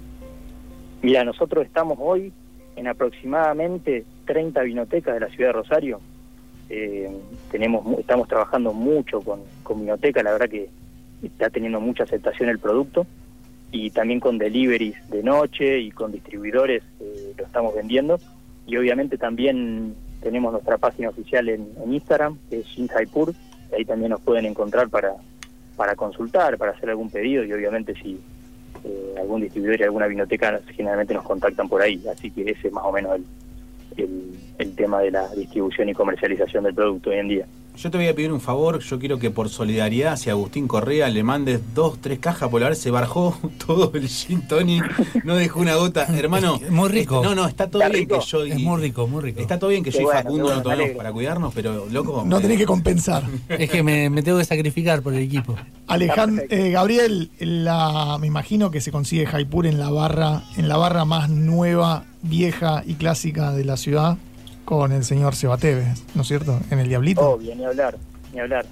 Mira, nosotros estamos hoy en aproximadamente 30 vinotecas de la ciudad de Rosario. Eh, tenemos, estamos trabajando mucho con, con vinoteca, la verdad que está teniendo mucha aceptación el producto y también con deliveries de noche y con distribuidores eh, lo estamos vendiendo y obviamente también tenemos nuestra página oficial en, en Instagram que es Shin Jaipur, y ahí también nos pueden encontrar para, para consultar, para hacer algún pedido y obviamente si eh, algún distribuidor y alguna vinoteca generalmente nos contactan por ahí, así que ese es más o menos el, el, el tema de la distribución y comercialización del producto hoy en día. Yo te voy a pedir un favor, yo quiero que por solidaridad hacia Agustín Correa le mandes dos, tres cajas, por la vez se barjó todo el gin tonic, no dejó una gota. Hermano, Es muy rico. No, no, está todo ¿Está bien rico? que yo... Es muy rico, muy rico. Está todo bien que Qué yo y bueno, Facundo qué bueno, no me tomemos alegro. para cuidarnos, pero loco... No eh, tenés que compensar. Es que me, me tengo que sacrificar por el equipo. Alejandro, eh, Gabriel, la, me imagino que se consigue Jaipur en la barra, en la barra más nueva, vieja y clásica de la ciudad, con el señor Sebateves, ¿no es cierto? En el Diablito. Obvio, ni hablar, ni hablar.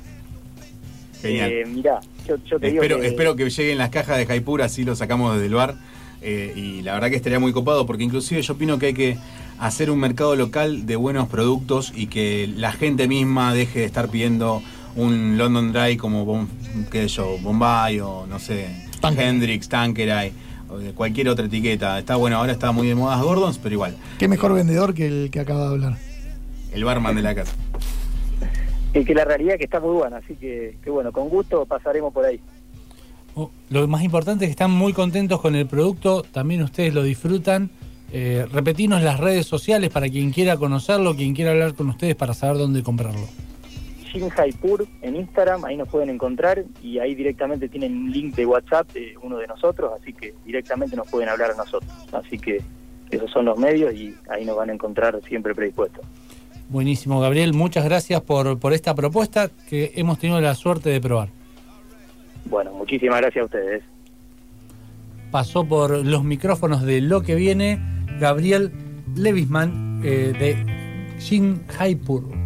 Genial. Eh, mirá, yo, yo te Espero, digo que... espero que lleguen las cajas de Jaipur, así lo sacamos desde el bar. eh, y la verdad que estaría muy copado, porque inclusive yo opino que hay que hacer un mercado local de buenos productos y que la gente misma deje de estar pidiendo un London Dry como Bom- qué sé yo, Bombay o no sé. Hendrix, Tanqueray o de cualquier otra etiqueta. Está bueno, ahora está muy de moda Gordons, pero igual, Qué mejor vendedor que el que acaba de hablar. el barman de la casa. que, que la realidad es que está muy buena, así que, que bueno, con gusto pasaremos por ahí. Oh, Lo más importante es que están muy contentos con el producto, también ustedes lo disfrutan. Eh, repetirnos las redes sociales para quien quiera conocerlo, quien quiera hablar con ustedes para saber dónde comprarlo. Shin Jaipur en Instagram, ahí nos pueden encontrar y ahí directamente tienen un link de WhatsApp de uno de nosotros, así que directamente nos pueden hablar a nosotros. Así que esos son los medios y ahí nos van a encontrar siempre predispuestos. Buenísimo, Gabriel. Muchas gracias por, por esta propuesta que hemos tenido la suerte de probar. Bueno, muchísimas gracias a ustedes. Pasó por los micrófonos de lo que viene Gabriel Levisman eh, de Shin Haipur.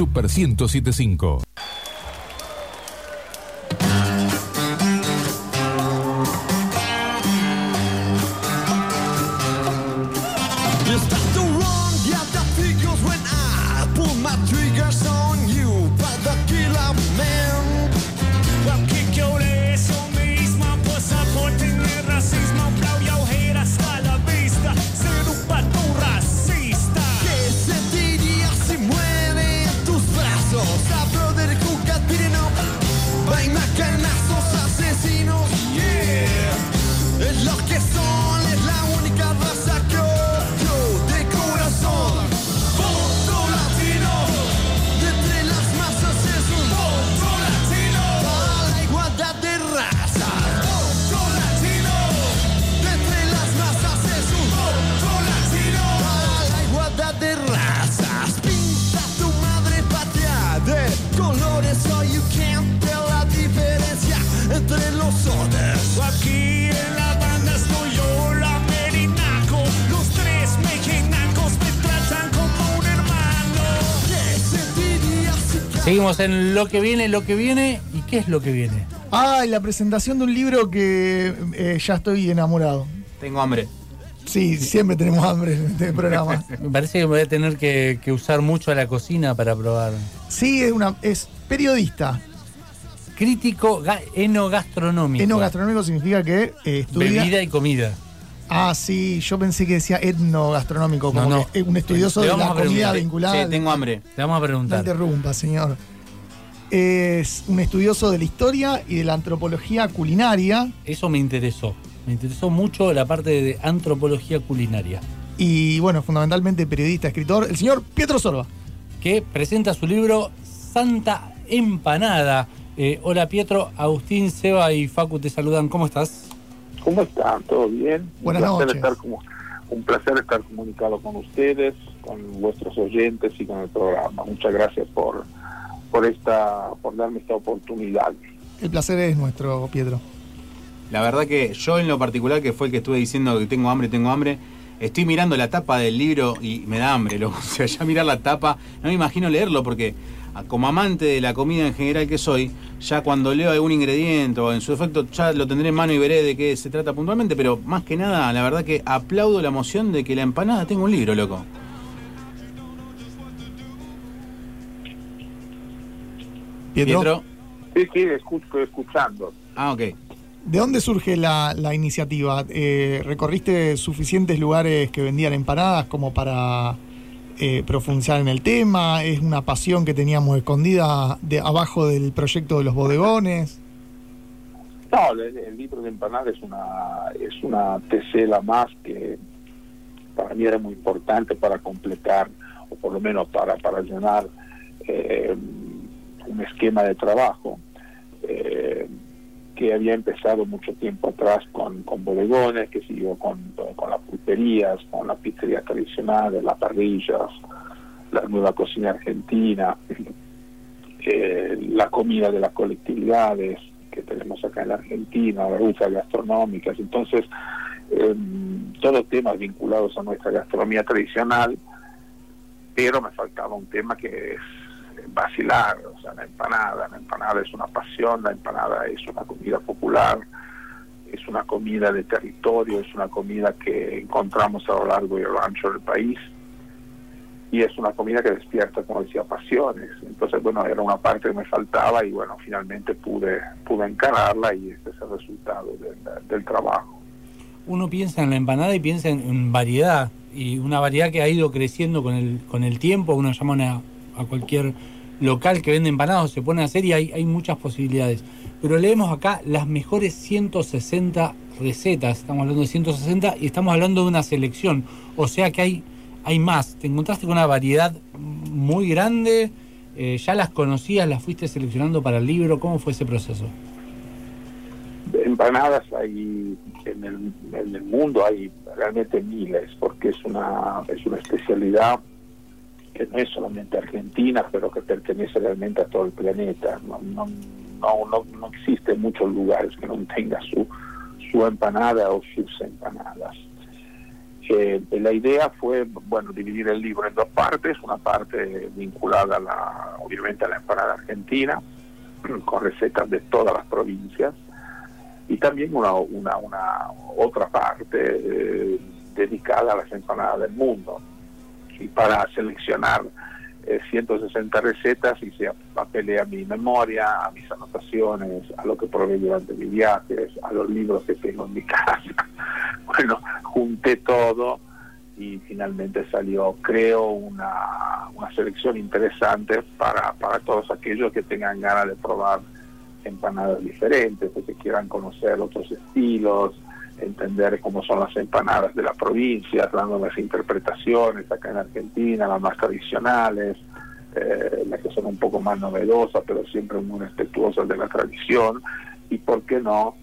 Super 1075. En lo que viene, lo que viene. ¿Y qué es lo que viene? Ah, y la presentación de un libro que eh, ya estoy enamorado. Tengo hambre. Sí, siempre tenemos hambre en este programa. Me parece que voy a tener que, que usar mucho a la cocina para probar. Sí, es, una, es periodista. Crítico ga- enogastronómico. Enogastronómico significa que eh, estudia. Bebida y comida. Ah, sí, yo pensé que decía etnogastronómico, como No, no. que es un estudioso de la comida vinculada. Sí, tengo hambre. Te vamos a No preguntar. interrumpa, señor. Es un estudioso de la historia y de la antropología culinaria. Eso me interesó. Me interesó mucho la parte de antropología culinaria. Y bueno, fundamentalmente periodista, escritor, el señor Pietro Sorba. Que presenta su libro Santa Empanada. Eh, hola Pietro, Agustín, Seba y Facu te saludan. ¿Cómo estás? ¿Cómo están? ¿Todo bien? Buenas un placer noches. Estar como, un placer estar comunicado con ustedes, con vuestros oyentes y con el programa. Muchas gracias por por esta por darme esta oportunidad. El placer es nuestro, Pietro. La verdad que yo en lo particular, que fue el que estuve diciendo que tengo hambre, tengo hambre, estoy mirando la tapa del libro y me da hambre, loco. O sea, ya mirar la tapa, no me imagino leerlo porque como amante de la comida en general que soy, ya cuando leo algún ingrediente o en su efecto ya lo tendré en mano y veré de qué se trata puntualmente, pero más que nada, la verdad que aplaudo la emoción de que la empanada tenga un libro, loco. Pietro. Pietro. Sí, sí, escucho, escuchando. Ah, ok. ¿De dónde surge la, la iniciativa? Eh, ¿Recorriste suficientes lugares que vendían empanadas como para eh, profundizar en el tema? ¿Es una pasión que teníamos escondida de abajo del proyecto de los bodegones? No, el, el libro de empanada es una es una tesela más que para mí era muy importante para completar o por lo menos para para llenar eh, un esquema de trabajo eh, que había empezado mucho tiempo atrás con, con bodegones, que siguió con, con las pulperías, con la pizzería tradicional, las parrillas, la nueva cocina argentina, eh, la comida de las colectividades que tenemos acá en la Argentina, las rutas gastronómicas, entonces eh, todos temas vinculados a nuestra gastronomía tradicional, pero me faltaba un tema que es vacilar, o sea, la empanada, la empanada es una pasión, la empanada es una comida popular, es una comida de territorio, es una comida que encontramos a lo largo y a lo ancho del país y es una comida que despierta, como decía, pasiones. Entonces, bueno, era una parte que me faltaba y bueno, finalmente pude, pude encararla y este es el resultado del, del trabajo. Uno piensa en la empanada y piensa en, variedad. Y una variedad que ha ido creciendo con el, con el tiempo. Uno llama una- a cualquier local que vende empanadas, se pone a hacer y hay, hay muchas posibilidades. Pero leemos acá las mejores 160 recetas. Estamos hablando de 160 y estamos hablando de una selección. O sea que hay, hay más. Te encontraste con una variedad muy grande. Eh, ¿Ya las conocías? ¿Las fuiste seleccionando para el libro? ¿Cómo fue ese proceso? empanadas hay en el, en el mundo hay realmente miles porque es una es una especialidad que no es solamente argentina pero que pertenece realmente a todo el planeta no no no, no, existen muchos lugares que no tenga su su empanada o sus empanadas que la idea fue, bueno, dividir el libro en dos partes, una parte vinculada a la, obviamente a la empanada argentina, con recetas de todas las provincias, y también una, una, una otra parte eh, dedicada a las empanadas del mundo. Y para seleccionar eh, 160 recetas hice apelé a mi memoria, a mis anotaciones, a lo que probé durante mis viajes, a los libros que tengo en mi casa. bueno, junté todo y finalmente salió, creo, una, una selección interesante para, para todos aquellos que tengan ganas de probar empanadas diferentes, que quieran conocer otros estilos, entender cómo son las empanadas de la provincia, dando las interpretaciones acá en Argentina, las más tradicionales, eh, las que son un poco más novedosas, pero siempre muy respetuosas de la tradición, y por qué no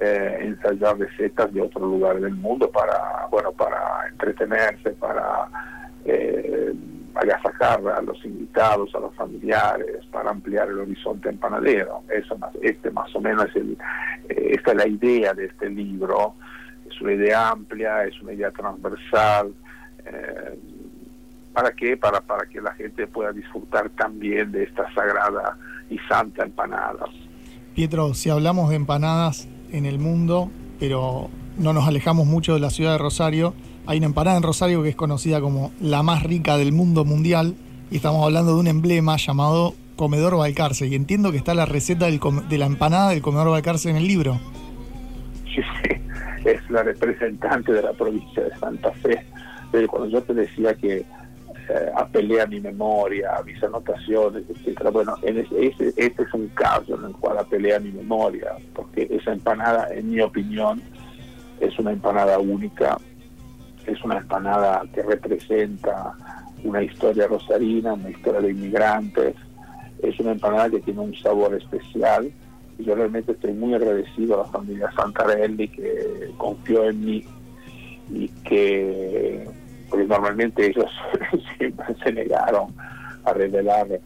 eh, ensayar recetas de otros lugares del mundo para, bueno, para entretenerse, para eh, agasajar a los invitados, a los familiares, para ampliar el horizonte empanadero. Eso, más- este más o menos es el, eh, esta es la idea de este libro. Es una idea amplia, es una idea transversal. eh, ¿Para qué? Para, para que la gente pueda disfrutar también de esta sagrada y santa empanada. Pietro, si hablamos de empanadas en el mundo, pero no nos alejamos mucho de la ciudad de Rosario, hay una empanada en Rosario que es conocida como la más rica del mundo mundial y estamos hablando de un emblema llamado Comedor Balcarce y entiendo que está la receta del de la empanada del Comedor Balcarce en el libro. Sí, sí, es la representante de la provincia de Santa Fe. Pero cuando yo te decía que eh, apelé a mi memoria, a mis anotaciones, etcétera, bueno, en ese- ese- este es un caso en el cual apelé a mi memoria, porque esa empanada, en mi opinión, es una empanada única, es una empanada que representa una historia rosarina, una historia de inmigrantes, es una empanada que tiene un sabor especial. Yo realmente estoy muy agradecido a la familia Santarelli que confió en mí y que porque normalmente ellos siempre se negaron a revelar eh,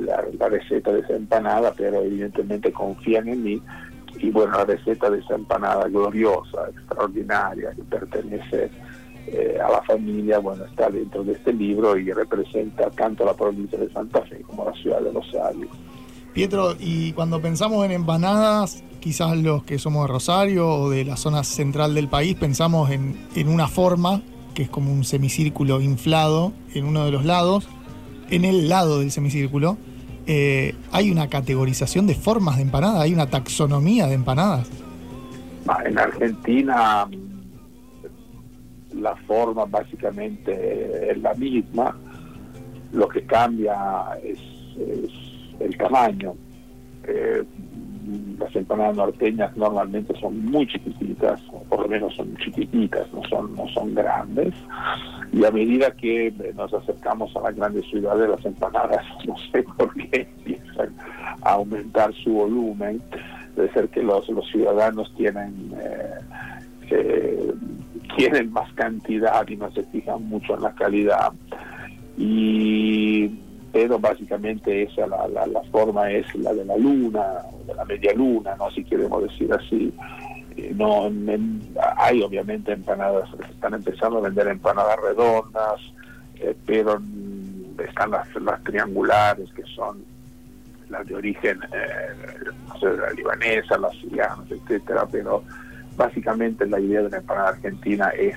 la, la receta de esa empanada, pero evidentemente confían en mí. Y bueno, la receta de esa empanada gloriosa, extraordinaria, que pertenece eh, a la familia, bueno, está dentro de este libro y representa tanto la provincia de Santa Fe como la ciudad de Rosario. Pietro, y cuando pensamos en empanadas, quizás los que somos de Rosario o de la zona central del país, pensamos en, en una forma que es como un semicírculo inflado en uno de los lados. En el lado del semicírculo eh, hay una categorización de formas de empanadas, hay una taxonomía de empanadas. Ma En Argentina la forma básicamente es la misma, lo que cambia es, el tamaño. Eh, las empanadas norteñas normalmente son muy chiquititas, por lo menos son chiquititas, no son, no son grandes. Y a medida que eh, nos acercamos a las grandes ciudades, las empanadas, no sé por qué, empiezan a aumentar su volumen. Debe ser que los, los ciudadanos tienen, eh, eh, quieren más cantidad y no se fijan mucho en la calidad. Y pero básicamente esa la, la, forma es la de la luna, de la media luna, no si queremos decir así. Eh, no hay obviamente empanadas, están empezando a vender empanadas redondas, eh, pero están las, las triangulares que son las de origen, eh, no sé, la libanesa, las sirianas, etcétera, pero básicamente la idea de la empanada argentina es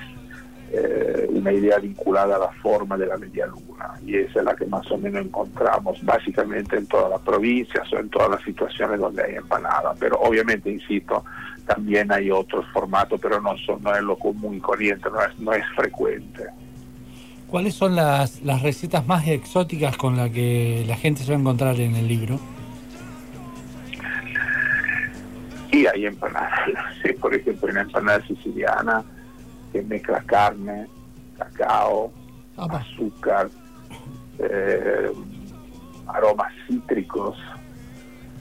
eh, una idea vinculada a la forma de la media luna y esa es la que más o menos encontramos básicamente en todas las provincias o en todas las situaciones donde hay empanada, pero obviamente, insisto, también hay otros formatos, pero no, son, no es lo común y corriente, no es, no es frecuente. ¿Cuáles son las, las recetas más exóticas con las que la gente se va a encontrar en el libro? Y hay empanadas, sí, por ejemplo, una empanada siciliana que mezcla carne, cacao, azúcar, eh, aromas cítricos,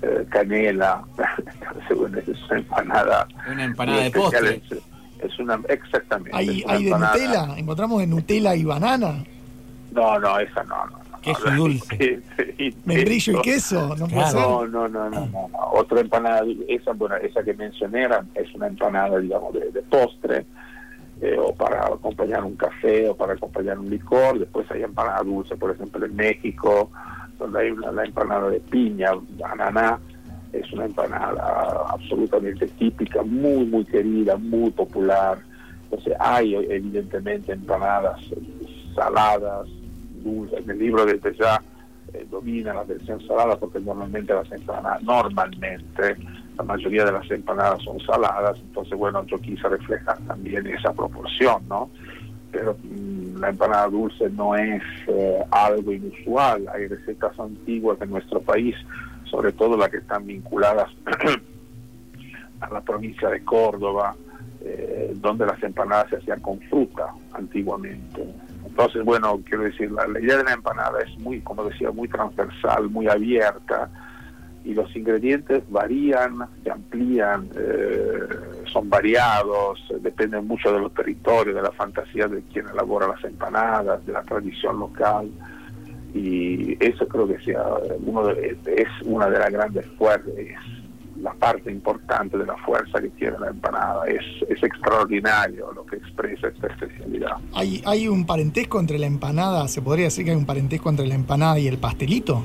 eh, canela. Entonces, bueno, es una empanada. Una empanada de postre. especial. Es, es una, exactamente. ¿Hay, una hay de Nutella? ¿Encontramos de Nutella y banana? No, no, esa no, no. Queso dulce. Membrillo y queso, no puede ser. No, no, no, no. Otra empanada, esa, bueno, esa que mencioné era, es una empanada, digamos, de, postre. eh, o para acompañar un café o para acompañar un licor. Después hay empanada dulce, por ejemplo, en México, donde hay una, la empanada de piña, ananá. Es una empanada absolutamente típica, muy, muy querida, muy popular. Entonces hay evidentemente empanadas saladas, dulces. En el libro desde ya eh, domina la versión salada porque normalmente las empanadas, normalmente la mayoría de las empanadas son saladas, entonces bueno, yo quise reflejar también esa proporción, ¿no? Pero mm, la empanada dulce no es eh, algo inusual, hay recetas antiguas de nuestro país, sobre todo las que están vinculadas a la provincia de Córdoba, eh, donde las empanadas se hacían con fruta antiguamente. Entonces, bueno, quiero decir, la, la idea de la empanada es muy, como decía, muy transversal, muy abierta, y los ingredientes varían, se amplían, eh, son variados, eh, dependen mucho de los territorios, de la fantasía de quien elabora las empanadas, de la tradición local, y eso creo que sea uno de- es una de las grandes fuerzas, la parte importante de la fuerza que tiene la empanada, es, es extraordinario lo que expresa esta especialidad. ¿Hay, ¿Hay un parentesco entre la empanada? ¿Se podría decir que hay un parentesco entre la empanada y el pastelito?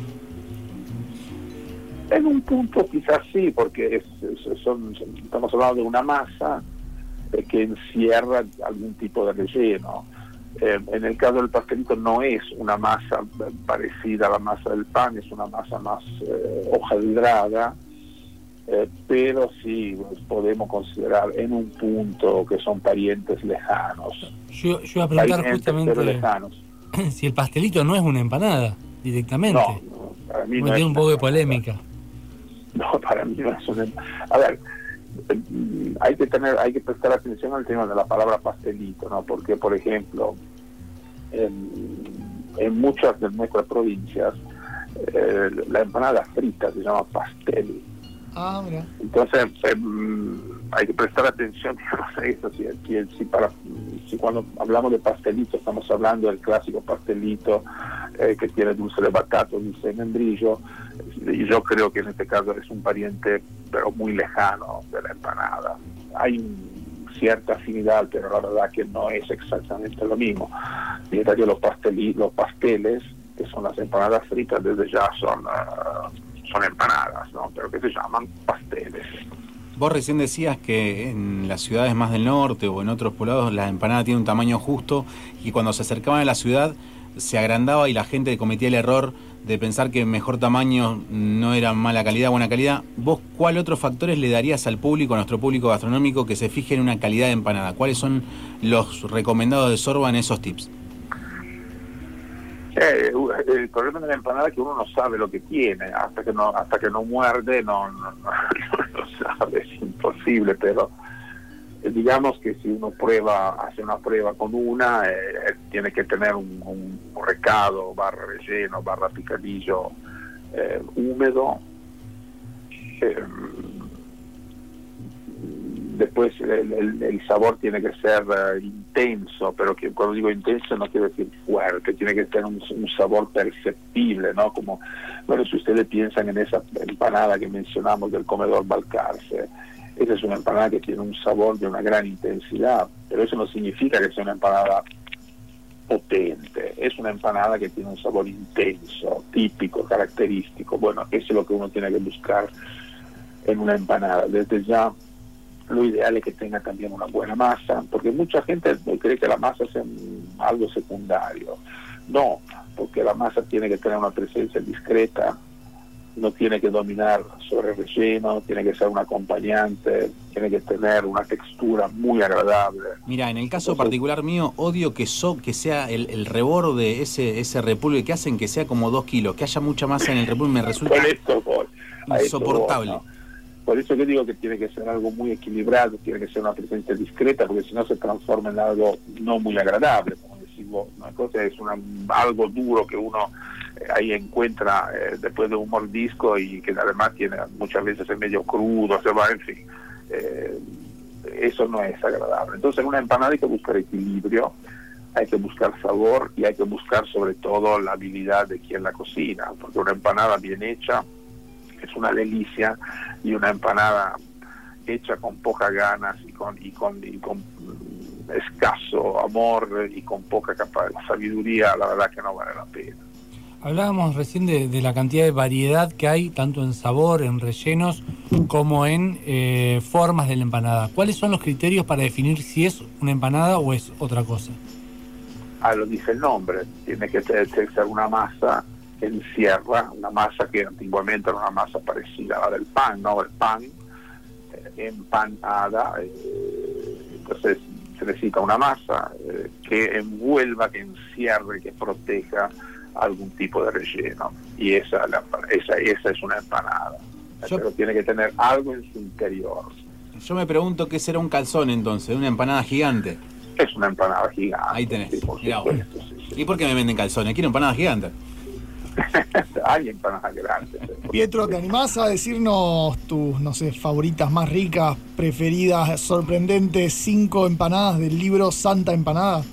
En un punto quizás sí, porque es- es- son- son- estamos hablando de una masa eh, que encierra algún tipo de relleno. Eh, en el caso del pastelito no es una masa eh, parecida a la masa del pan, es una masa más eh, hojaldrada, eh, pero sí podemos considerar en un punto que son parientes lejanos. Yo, yo iba a preguntar Parientes, pero justamente lejanos. si el pastelito no es una empanada directamente. No, para mí no tiene es un poco de polémica. No, para mí no es una... A ver, mm, hay que tener, hay que prestar atención al tema de la palabra pastelito, ¿no? Porque, por ejemplo, en, en muchas de nuestras provincias, eh, la empanada frita se llama pastel. Ah, mira. Entonces, em, hay que prestar atención a eso. Si, si- para, si cuando hablamos de pastelito, estamos hablando del clásico pastelito eh, que tiene dulce de batata, dulce de membrillo, y yo creo que en este caso es un pariente, pero muy lejano de la empanada. Hay cierta afinidad, pero la verdad que no es exactamente lo mismo. Mientras que los, los pasteles, que son las empanadas fritas, desde ya son, ah, son empanadas, ¿no? pero que se llaman pasteles. Vos recién decías que en las ciudades más del norte o en otros poblados la empanada tiene un tamaño justo y cuando se acercaban a la ciudad se agrandaba y la gente cometía el error de pensar que mejor tamaño no era mala calidad, buena calidad. ¿Vos cuál otros factores le darías al público, a nuestro público gastronómico, que se fije en una calidad de empanada? ¿Cuáles son los recomendados de Sorba en esos tips? Eh, el problema de la empanada es que uno no sabe lo que tiene, hasta que no, hasta que no muerde no, no, no, no sabe, es imposible, pero eh, digamos que si uno prueba, hace una prueba con una, eh, tiene que tener un, un recado, barra relleno, barra picadillo eh, húmedo. Después el, el- sabor tiene que ser eh, intenso, pero que cuando digo intenso no quiero decir fuerte, tiene que tener un, un sabor perceptible, ¿no? Como, bueno, si ustedes piensan en esa empanada que mencionamos del comedor Balcarce, esa es una empanada que tiene un sabor de una gran intensidad, pero eso no significa que sea una empanada potente, es una empanada que tiene un sabor intenso, típico, característico. Bueno, eso es lo que uno tiene que buscar en una empanada. Desde ya lo ideal es que tenga también una buena masa, porque mucha gente cree que la masa mm, algo secundario. No, porque la masa tiene que tener una presencia discreta, no tiene que dominar sobre el relleno, tiene que ser un acompañante, tiene que tener una textura muy agradable. Mira, en el caso particular mío, odio que so, que sea el, el reborde, ese, ese repulgue que hacen que sea como dos kilos, que haya mucha masa en el repulgue me resulta esto insoportable. ¿no? Por eso que digo que tiene que ser algo muy equilibrado, tiene que ser una presencia discreta, porque si no se transforma en algo no muy agradable, como decís vos. Una cosa es una, algo duro que uno eh, ahí encuentra eh, después de un mordisco y que además tiene muchas veces es medio crudo, se va, en fin. Eh, eso no es agradable. Entonces en una empanada hay que buscar equilibrio, hay que buscar sabor y hay que buscar sobre todo la habilidad de quien la cocina, porque una empanada bien hecha es una delicia y una empanada hecha con pocas ganas y con y con, y con escaso amor y con poca sabiduría, la verdad que no vale la pena. Hablábamos recién de, de la cantidad de variedad que hay, tanto en sabor, en rellenos, como en eh, formas de la empanada. ¿Cuáles son los criterios para definir si es una empanada o es otra cosa? Ah, lo dice el nombre, tiene que ser, una masa encierra, una masa que antiguamente era una masa parecida a la del pan, ¿no? El pan eh, empanada, eh, entonces se necesita una masa eh, que envuelva, que encierre, que proteja algún tipo de relleno. Y esa, la- esa, esa es una empanada. Pero tiene que tener algo en su interior. Yo me pregunto qué será un calzón entonces, una empanada gigante. Es una empanada gigante. Ahí tenés. por Mirá vos. supuesto, sí, ¿Y por qué me venden calzones? Quiero empanada gigante. Hay empanadas grandes. eh. Pietro, ¿te animás a decirnos tus, no sé, favoritas más ricas, preferidas, sorprendentes, cinco empanadas del libro Santa Empanada?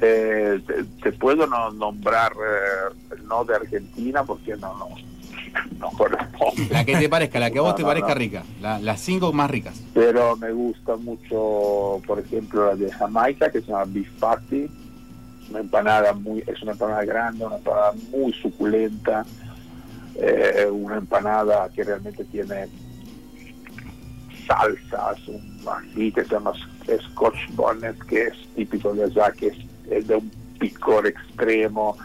Eh, te, te puedo no nombrar eh, no de Argentina porque no no no corresponde La que te parezca, la que a vos No, te no, parezca no. rica. La- las cinco más ricas. pero me gusta mucho por ejemplo la de Jamaica que se llama beef patty una empanada muy es una empanada grande una empanada muy suculenta eh, una empanada que realmente tiene salsas un ají que se llama scotch bonnet que es típico de allá que es, de un picor extremo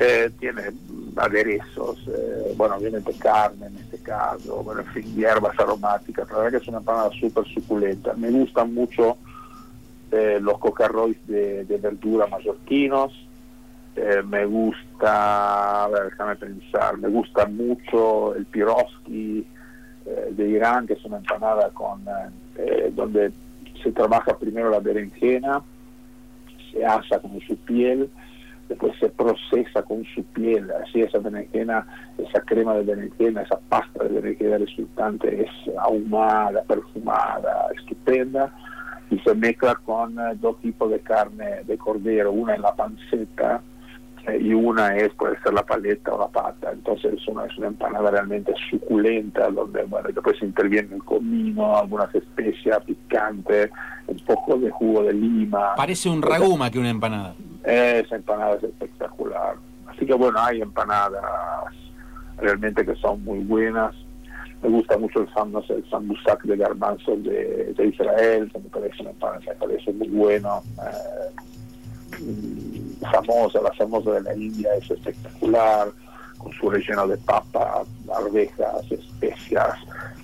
eh, tiene aderezos, eh, bueno, obviamente carne en este caso, bueno, en fin, hierbas aromáticas, la verdad que es una empanada súper suculenta. Me gustan mucho eh, los cocarrois de, de verdura mallorquinos, eh, me gusta, a ver, déjame pensar, me gusta mucho el piroski eh, de Irán, que es una empanada con eh, donde se trabaja primero la berenjena, se asa con su piel, después se procesa con su piel, así esa berenjena, esa crema de berenjena, esa pasta de berenjena resultante es ahumada, perfumada, estupenda, y se mezcla con eh, dos tipos de carne de cordero, una en la panceta eh, y una es, puede ser la paleta o la pata, entonces es una, es una empanada realmente suculenta, donde bueno, después interviene el comino, algunas especias picantes, un poco de jugo de lima. Parece un ragú más que una empanada. Esa empanada es espectacular. Así que bueno, hay empanadas realmente que son muy buenas. Me gusta mucho el, sam- no sé, el sambusak de garbanzos de, de Israel, que me parece me parece muy bueno. Eh, famosa, la famosa de la India es espectacular, con su relleno de papa, arvejas, especias,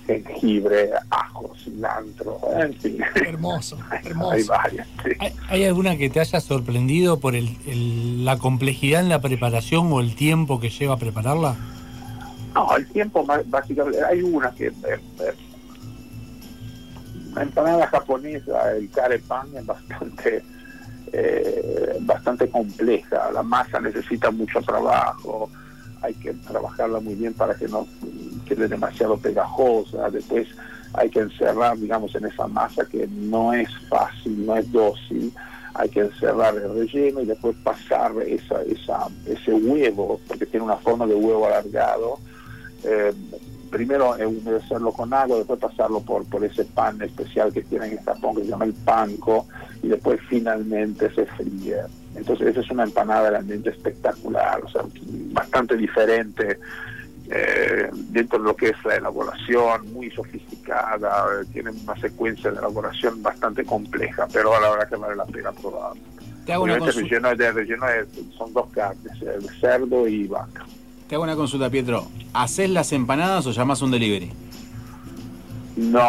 jengibre, ajo, cilantro, en fin. Hermoso, hermoso. Hay varias. sí. ¿Hay, hay alguna que te haya sorprendido por el- el- la complejidad en la preparación o el tiempo que lleva a prepararla? No, el tiempo básicamente, hay una que la empanada japonesa, el pan es bastante eh, bastante compleja, la masa necesita mucho trabajo, hay que trabajarla muy bien para que no quede demasiado pegajosa, después hay que encerrar, digamos, en esa masa que no es fácil, no es dócil, hay que encerrar el relleno y después pasar esa, esa, ese huevo, porque tiene una forma de huevo alargado, eh, primero eh, humedecerlo con agua, después pasarlo por, por ese pan especial que tienen en Japón que se llama el panko y después finalmente se fríe. Entonces esa es una empanada realmente espectacular, o sea, bastante diferente eh, dentro de lo que es la elaboración, muy sofisticada, eh, tiene una secuencia de elaboración bastante compleja, pero a la verdad que vale la pena probar. Te hago una Obviamente el relleno, de, relleno es- son dos carnes, eh, de cerdo y vaca. Te hago una consulta, Pietro. ¿Hacés las empanadas o llamás un delivery? No,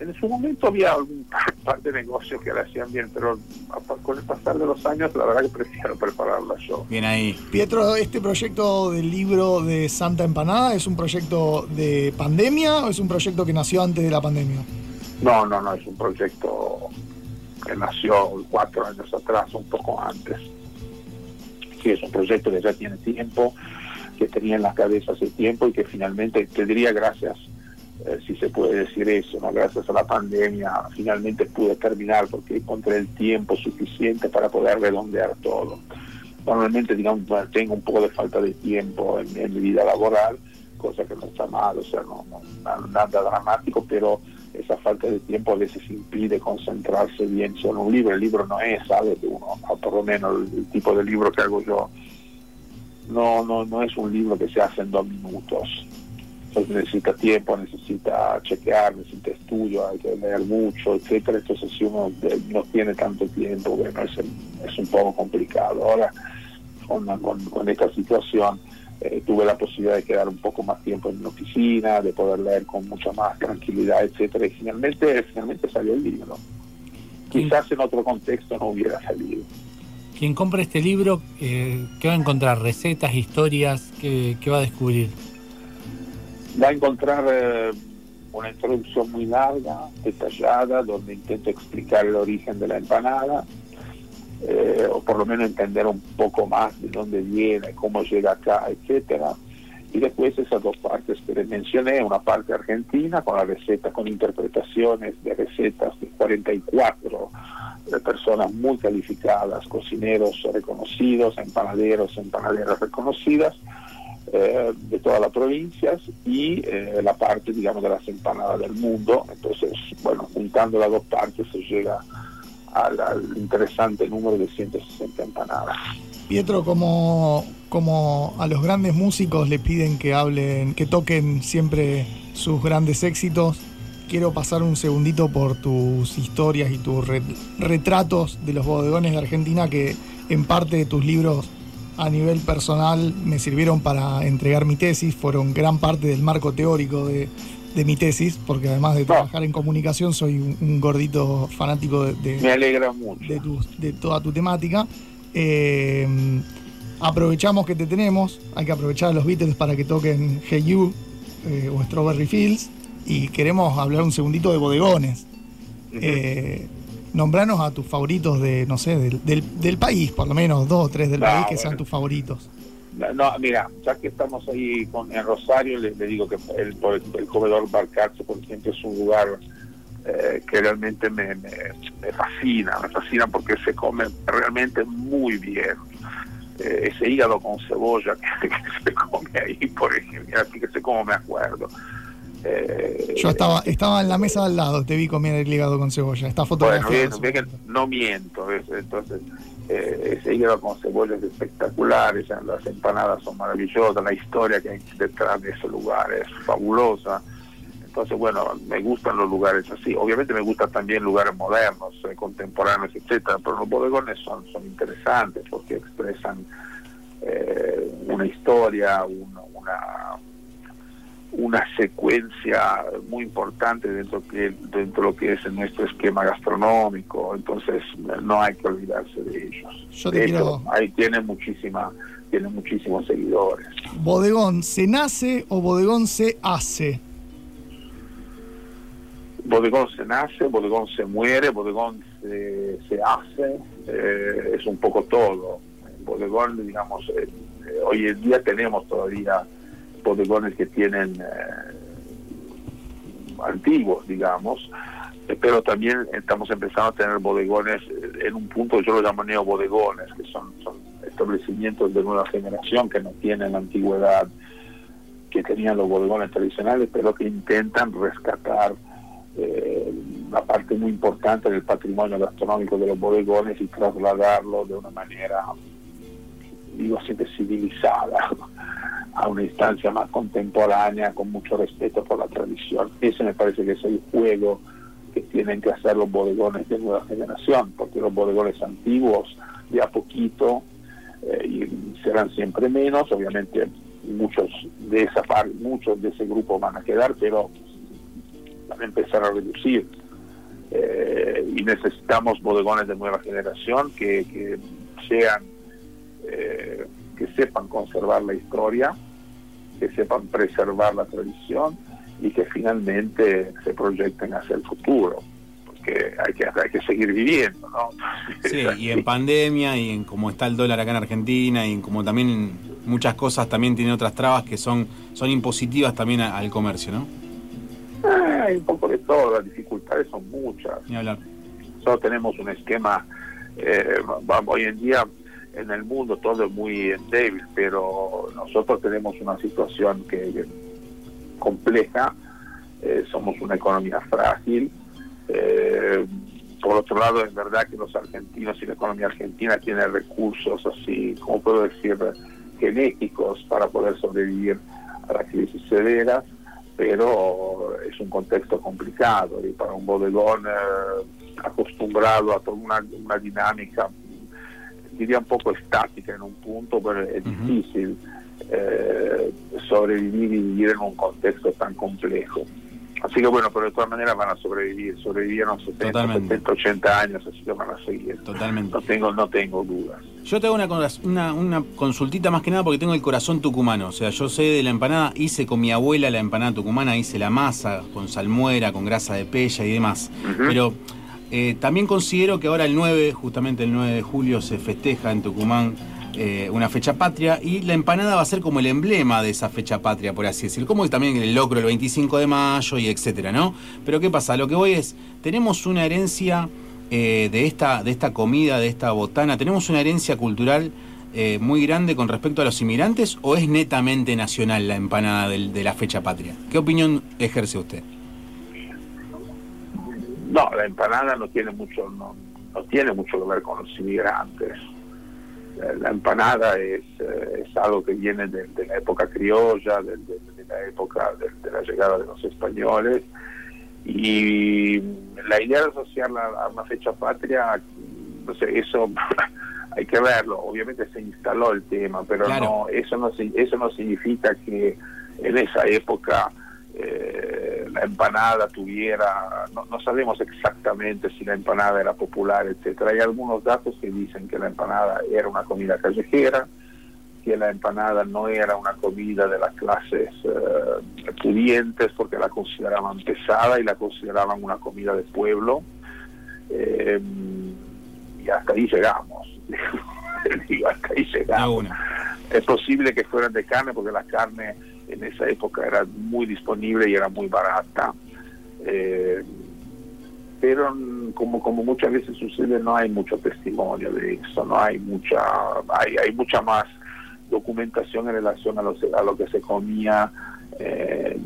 en su momento había algún par de negocios que la hacían bien, pero con el pasar de los años la verdad que prefiero prepararla yo. Bien ahí. Pietro, ¿este proyecto del libro de Santa Empanada es un proyecto de pandemia o es un proyecto que nació antes de la pandemia? No, no, no, es un proyecto que nació cuatro años atrás, un poco antes. Sí, es un proyecto que ya tiene tiempo, que tenía en la cabeza hace tiempo y que finalmente, te diría gracias, eh, si se puede decir eso, ¿no? gracias a la pandemia, finalmente pude terminar porque encontré el tiempo suficiente para poder redondear todo. Normalmente, digamos, tengo un poco de falta de tiempo en, en mi vida laboral, cosa que no está mal, o sea, no, no- na- nada dramático, pero esa falta de tiempo a veces impide concentrarse bien sobre un libro. El libro no es, ¿sabes? Uno, o por lo menos el, el tipo de libro que hago yo, no, no, no es un libro que se hace en dos minutos. Entonces necesita tiempo, necesita chequear, necesita estudio, hay que leer mucho, etcétera. Entonces si uno eh, no tiene tanto tiempo, bueno, es, es un poco complicado. Ahora, con, con, con esta situación, eh, tuve la posibilidad de quedar un poco más tiempo en mi oficina, de poder leer con mucha más tranquilidad, etcétera, y finalmente, finalmente salió el libro. Quizás en otro contexto no hubiera salido. Quien compra este libro, eh, ¿qué va a encontrar? ¿Recetas, historias? ¿Qué, qué va a descubrir? Va a encontrar eh, una introducción muy larga, detallada, donde intento explicar el origen de la empanada, eh, o por lo menos entender un poco más de dónde viene, cómo llega acá, etcétera. Y después esas dos partes que les mencioné, una parte argentina con la receta, con interpretaciones de recetas de 44 de personas muy calificadas, cocineros reconocidos, empanaderos, empanaderas reconocidas eh, de todas las provincias y eh, la parte, digamos, de las empanadas del mundo. Entonces, bueno, juntando las dos partes se llega al, al interesante número de 160 empanadas. Pietro, como, como a los grandes músicos le piden que hablen, que toquen siempre sus grandes éxitos, quiero pasar un segundito por tus historias y tus re- retratos de los bodegones de Argentina que en parte de tus libros a nivel personal me sirvieron para entregar mi tesis, fueron gran parte del marco teórico de, de mi tesis, porque además de trabajar en comunicación soy un, un gordito fanático de, de- Me alegra mucho. de, tu- de toda tu temática. Eh, aprovechamos que te tenemos, hay que aprovechar a los Beatles para que toquen Hey You eh, o Strawberry Fields y queremos hablar un segundito de bodegones. Eh, nombranos a tus favoritos de, no sé, del, del- del país, por lo menos dos o tres del No, país que bueno. sean tus favoritos. No, mira, ya que estamos ahí con, en Rosario, le, le digo que el, por el, el comedor Barcarce, por ejemplo, es un lugar eh, que realmente me, me, me fascina, me fascina porque se come realmente muy bien. Eh, ese hígado con cebolla que, que se come ahí, por ejemplo, así que sé cómo me acuerdo. Eh, Yo estaba, estaba en la mesa al lado, te vi comer el hígado con cebolla. Bueno, bien, ve que no miento, ¿ves? entonces eh, ese hígado con cebolla es espectacular, esas- las empanadas son maravillosas, la historia que hay detrás de ese lugar es fabulosa. Entonces, bueno, me gustan los lugares así. Obviamente me gustan también lugares modernos, eh, contemporáneos, etcétera, pero los bodegones son, son interesantes porque expresan eh, una historia, un- una, una secuencia muy importante dentro que dentro de lo que es nuestro esquema gastronómico entonces no hay que olvidarse de ellos. Yo de hecho ahí tiene muchísima tiene muchísimos seguidores. ¿Bodegón se nace o bodegón se hace? bodegón se nace bodegón se muere bodegón se, se hace eh, es un poco todo. Bodegón digamos eh, hoy en día tenemos todavía bodegones que tienen eh, antiguos, digamos, eh, pero también estamos empezando a tener bodegones eh, en un punto yo lo llamo neobodegones, que son, establecimientos de nueva generación que no tienen la antigüedad que tenían los bodegones tradicionales, pero que intentan rescatar eh, parte muy importante del patrimonio gastronómico de los bodegones y trasladarlo de una manera, digo siempre, civilizada a una instancia más contemporánea, con mucho respeto por la tradición. Ese me parece que es el juego que tienen que hacer los bodegones de nueva generación, porque los bodegones antiguos, de a poquito, eh, y serán siempre menos, obviamente muchos de esa parte, muchos de ese grupo van a quedar, pero van a empezar a reducir. Eh, y necesitamos bodegones de nueva generación que, que sean eh, que sepan conservar la historia, que sepan preservar la tradición y que finalmente se proyecten hacia el futuro, porque hay que, hay que seguir viviendo, ¿no? Sí, y en pandemia, y en cómo está el dólar acá en Argentina, y en como también muchas cosas también tienen otras trabas que son, son impositivas también a- al comercio, ¿no? Ah, Hay un poco de todo, las dificultades son muchas. Ni hablar. Solo tenemos un esquema, eh, vamos, hoy en día en el mundo todo es muy débil, pero nosotros tenemos una situación que compleja eh, somos una economía frágil. Eh, por otro lado, es verdad que los argentinos y la economía argentina tienen recursos así, como puedo decir, genéticos para poder sobrevivir a la crisis severas, pero es un contexto complicado y para un bodegón eh, acostumbrado a toda una, una dinámica, diría un poco estática en un punto, pero es difícil eh, sobrevivir y vivir en un contexto tan complejo. Así que bueno, pero de todas maneras van a sobrevivir, sobrevivieron 70, Totalmente. 70, 80 años, así que van a seguir. Totalmente. No tengo, no tengo dudas. Yo te hago una, una consultita más que nada porque tengo el corazón tucumano. O sea, yo sé de la empanada, hice con mi abuela la empanada tucumana, hice la masa con salmuera, con grasa de pella y demás. Pero eh, también considero que ahora el 9, justamente el 9 de julio, se festeja en Tucumán eh, una fecha patria y la empanada va a ser como el emblema de esa fecha patria, por así decir. Como también el locro el 25 de mayo y etcétera, ¿no? Pero ¿qué pasa? Lo que voy es, tenemos una herencia eh, de, esta, de esta comida, de esta botana, tenemos una herencia cultural muy grande con respecto a los inmigrantes o es netamente nacional la empanada de la fecha patria? ¿Qué opinión ejerce usted? No, la empanada no tiene mucho, no, no tiene mucho que ver con los inmigrantes. La empanada es, eh, es algo que viene de, de la época criolla, de, de- de la época de, de la llegada de los españoles. Y la idea de asociarla a una fecha patria, no sé, eso hay que verlo. Obviamente se instaló el tema, pero Claro. no, eso no eso no significa que en esa época eh, la empanada tuviera, no, no sabemos exactamente si la empanada era popular, etcétera. Hay algunos datos que dicen que la empanada era una comida callejera, que la empanada no era una comida de las clases eh, pudientes porque la consideraban pesada y la consideraban una comida de pueblo. Eh, y hasta ahí llegamos. Digo, hasta ahí llegamos. Es posible que fueran de carne porque la carne en esa época era muy disponible y era muy barata. Eh, pero como como muchas veces sucede no hay mucho testimonio de eso, no hay mucha hay, hay mucha más documentación en relación a lo, a lo que se comía eh,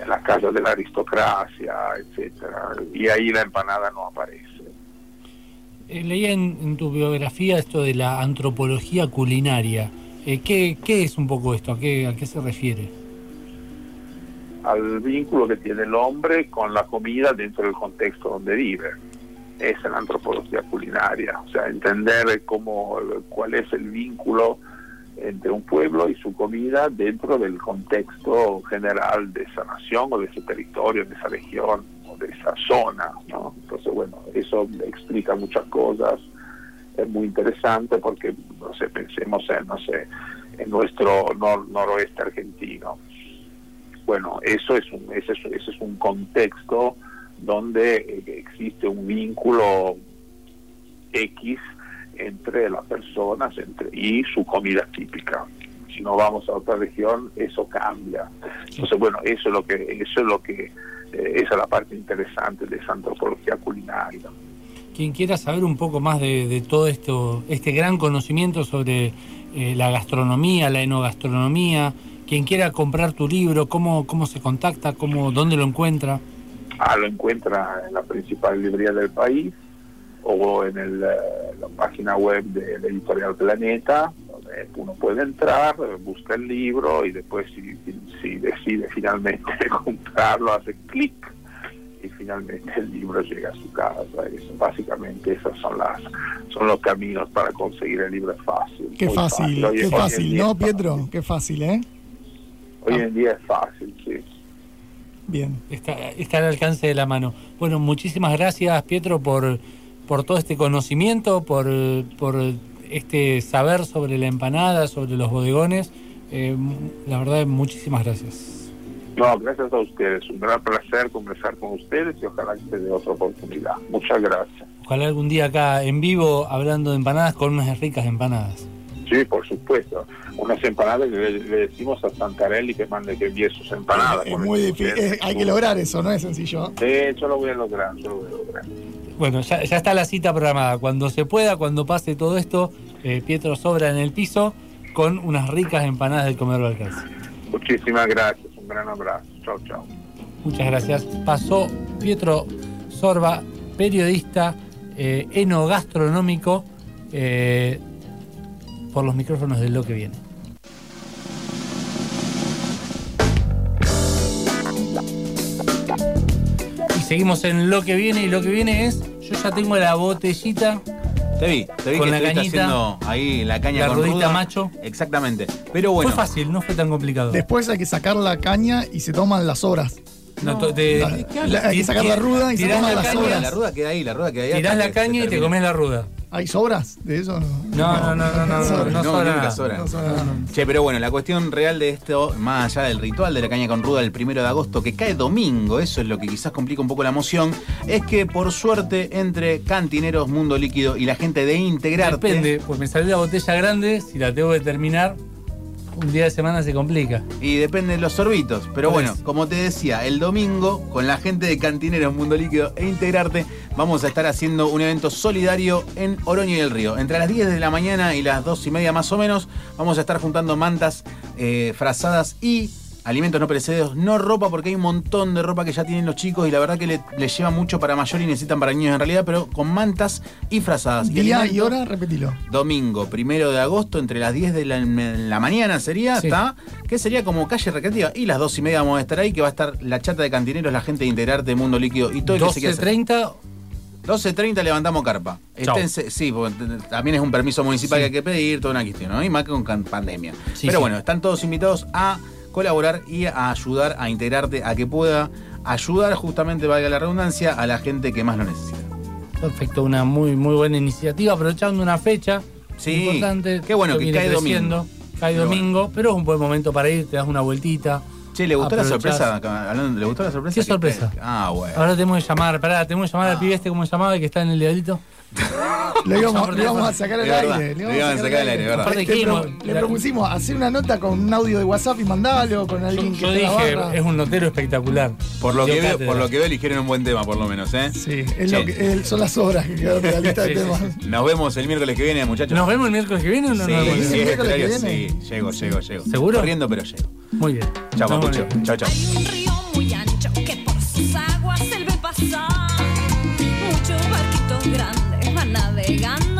en las casas de la aristocracia, etcétera Y ahí la empanada no aparece. Eh, leía en, en tu biografía esto de la antropología culinaria. Eh, ¿qué, es un poco esto? ¿A qué, ¿A qué se refiere? al vínculo que tiene el hombre con la comida dentro del contexto donde vive. Es la antropología culinaria, o sea, entender cómo, cuál es el vínculo entre un pueblo y su comida dentro del contexto general de esa nación o de ese territorio, de esa región o de esa zona, ¿no? Entonces, bueno, eso explica muchas cosas, es muy interesante porque, no sé, pensemos en, no sé, en nuestro nor- noroeste argentino bueno, eso es un, ese, es, ese es un contexto donde eh, existe un vínculo X entre las personas entre, y su comida típica. Si no vamos a otra región, eso cambia. Entonces, bueno, eso es lo que, eso es lo que, eh, esa es la parte interesante de esa antropología culinaria. Quien quiera saber un poco más de, todo esto, este gran conocimiento sobre eh, la gastronomía, la enogastronomía, quien quiera comprar tu libro, cómo, cómo se contacta, cómo, dónde lo encuentra. Ah, lo encuentra en la principal librería del país o en el, eh, la página web de editorial Planeta, donde uno puede entrar, busca el libro y después si decide finalmente comprarlo, hace clic y finalmente el libro llega a su casa. Es- básicamente esos son las son los caminos para conseguir el libro es fácil. Qué fácil, Hoy- qué fácil, ¿no, fácil. Pietro? Qué fácil, ¿eh? Hoy en día es fácil, sí. Bien. Está, está al alcance de la mano. Bueno, muchísimas gracias, Pietro, por, por todo este conocimiento, por, por este saber sobre la empanada, sobre los bodegones. Eh, la verdad, muchísimas gracias. No, gracias a ustedes. Un gran placer conversar con ustedes y ojalá que se dé otra oportunidad. Muchas gracias. Ojalá algún día acá en vivo hablando de empanadas con unas ricas empanadas. Sí, por supuesto. Unas empanadas le, le decimos a Santarelli que mande que envíe sus empanadas. Es muy difícil, es- hay que lograr eso, no es sencillo. Sí, yo lo voy a lograr, yo lo voy a lograr. Bueno, ya, ya está la cita programada. Cuando se pueda, cuando pase todo esto, eh, Pietro sobra en el piso con unas ricas empanadas del comedor Balcarce. Muchísimas gracias. Un gran abrazo. Chao, chao. Muchas gracias. Pasó Pietro Sorba, periodista eh, enogastronómico, eh, por los micrófonos de lo que viene. Y seguimos en lo que viene, y lo que viene es, yo ya tengo la botellita Te vi, te vi Con que la cañita, haciendo ahí la caña la con rudita ruda. macho. Exactamente. Pero bueno. Fue fácil, no fue tan complicado. Después hay que sacar la caña y se toman las horas. No, te- La- hay que sacar la ruda y se toman la las caña, horas. La ruda queda ahí, la ruda queda ahí. Tirás la caña y te comes la ruda. ¿Hay sobras de eso? No, No, no, no, no, no, no, sobra. Che, pero bueno, la cuestión real de esto, más allá del ritual de la caña con ruda el primero de agosto, que cae domingo, eso es lo que quizás complica un poco la emoción, es que por suerte entre Cantineros, Mundo Líquido y la gente de Integrarte. Depende, pues me salió la botella grande, si la tengo que terminar, un día de semana se complica. Y depende de los sorbitos. Pero bueno, como te decía, el domingo, con la gente de Cantineros, Mundo Líquido e Integrarte, vamos a estar haciendo un evento solidario en Oroño y el Río. Entre las 10 de la mañana y las 2 y media más o menos, vamos a estar juntando mantas, eh, frazadas y alimentos no perecederos, no ropa, porque hay un montón de ropa que ya tienen los chicos y la verdad que le, les lleva mucho para mayor y necesitan para niños en realidad, pero con mantas y frazadas. Y Día y alimento- hora, repetilo. domingo, primero de agosto, entre las 10 de la, mañana sería, Sí. ¿está? Que sería como calle recreativa. Y las 2 y media vamos a estar ahí, que va a estar la chata de cantineros, la gente de Integrarte, Mundo Líquido y todo el que se quiera hacer. 12.30, 12.30 levantamos carpa. Esténse- sí, porque también es un permiso municipal Sí. que hay que pedir, toda una cuestión, ¿no? Y más con can- pandemia. Sí, Pero sí. bueno, están todos invitados a colaborar y a ayudar a integrarte, a que pueda ayudar justamente, valga la redundancia, a la gente que más lo necesita. perfecto, una muy muy buena iniciativa, aprovechando una fecha Sí, importante. qué bueno que cae domingo. Cae Pero domingo, pero es un buen momento para ir, te das una vueltita. Che, ¿le gustó la sorpresa? ¿Le gustó la sorpresa? ¿Qué sorpresa? Ah, bueno. Ahora tenemos que llamar, pará, tenemos que llamar al pibe este, ¿cómo se llamaba? El que está en el diablito. Lo íbamos, a sacar al aire. lo íbamos a sacar al aire, verdad. Aparte Le, que le propusimos hacer una nota con un audio de WhatsApp y mandarlo con Yo, alguien que yo en la dije, barra. es un notero espectacular. Por lo, que veo, por lo que veo, eligieron un buen tema, por lo menos, ¿eh? Sí, es Che. lo que, es- son las obras que quedaron de la lista de temas. Nos vemos el miércoles que viene, muchachos. ¿Nos vemos el miércoles que viene o no Sí, nos vemos? sí, el es miércoles que viene. sí. Llego, llego, llego. ¿Seguro? Corriendo, pero llego. Muy bien. Chao, papucho. Chao, chao. Hay un río muy ancho que por sus aguas él ve pasar. Grandes van navegando.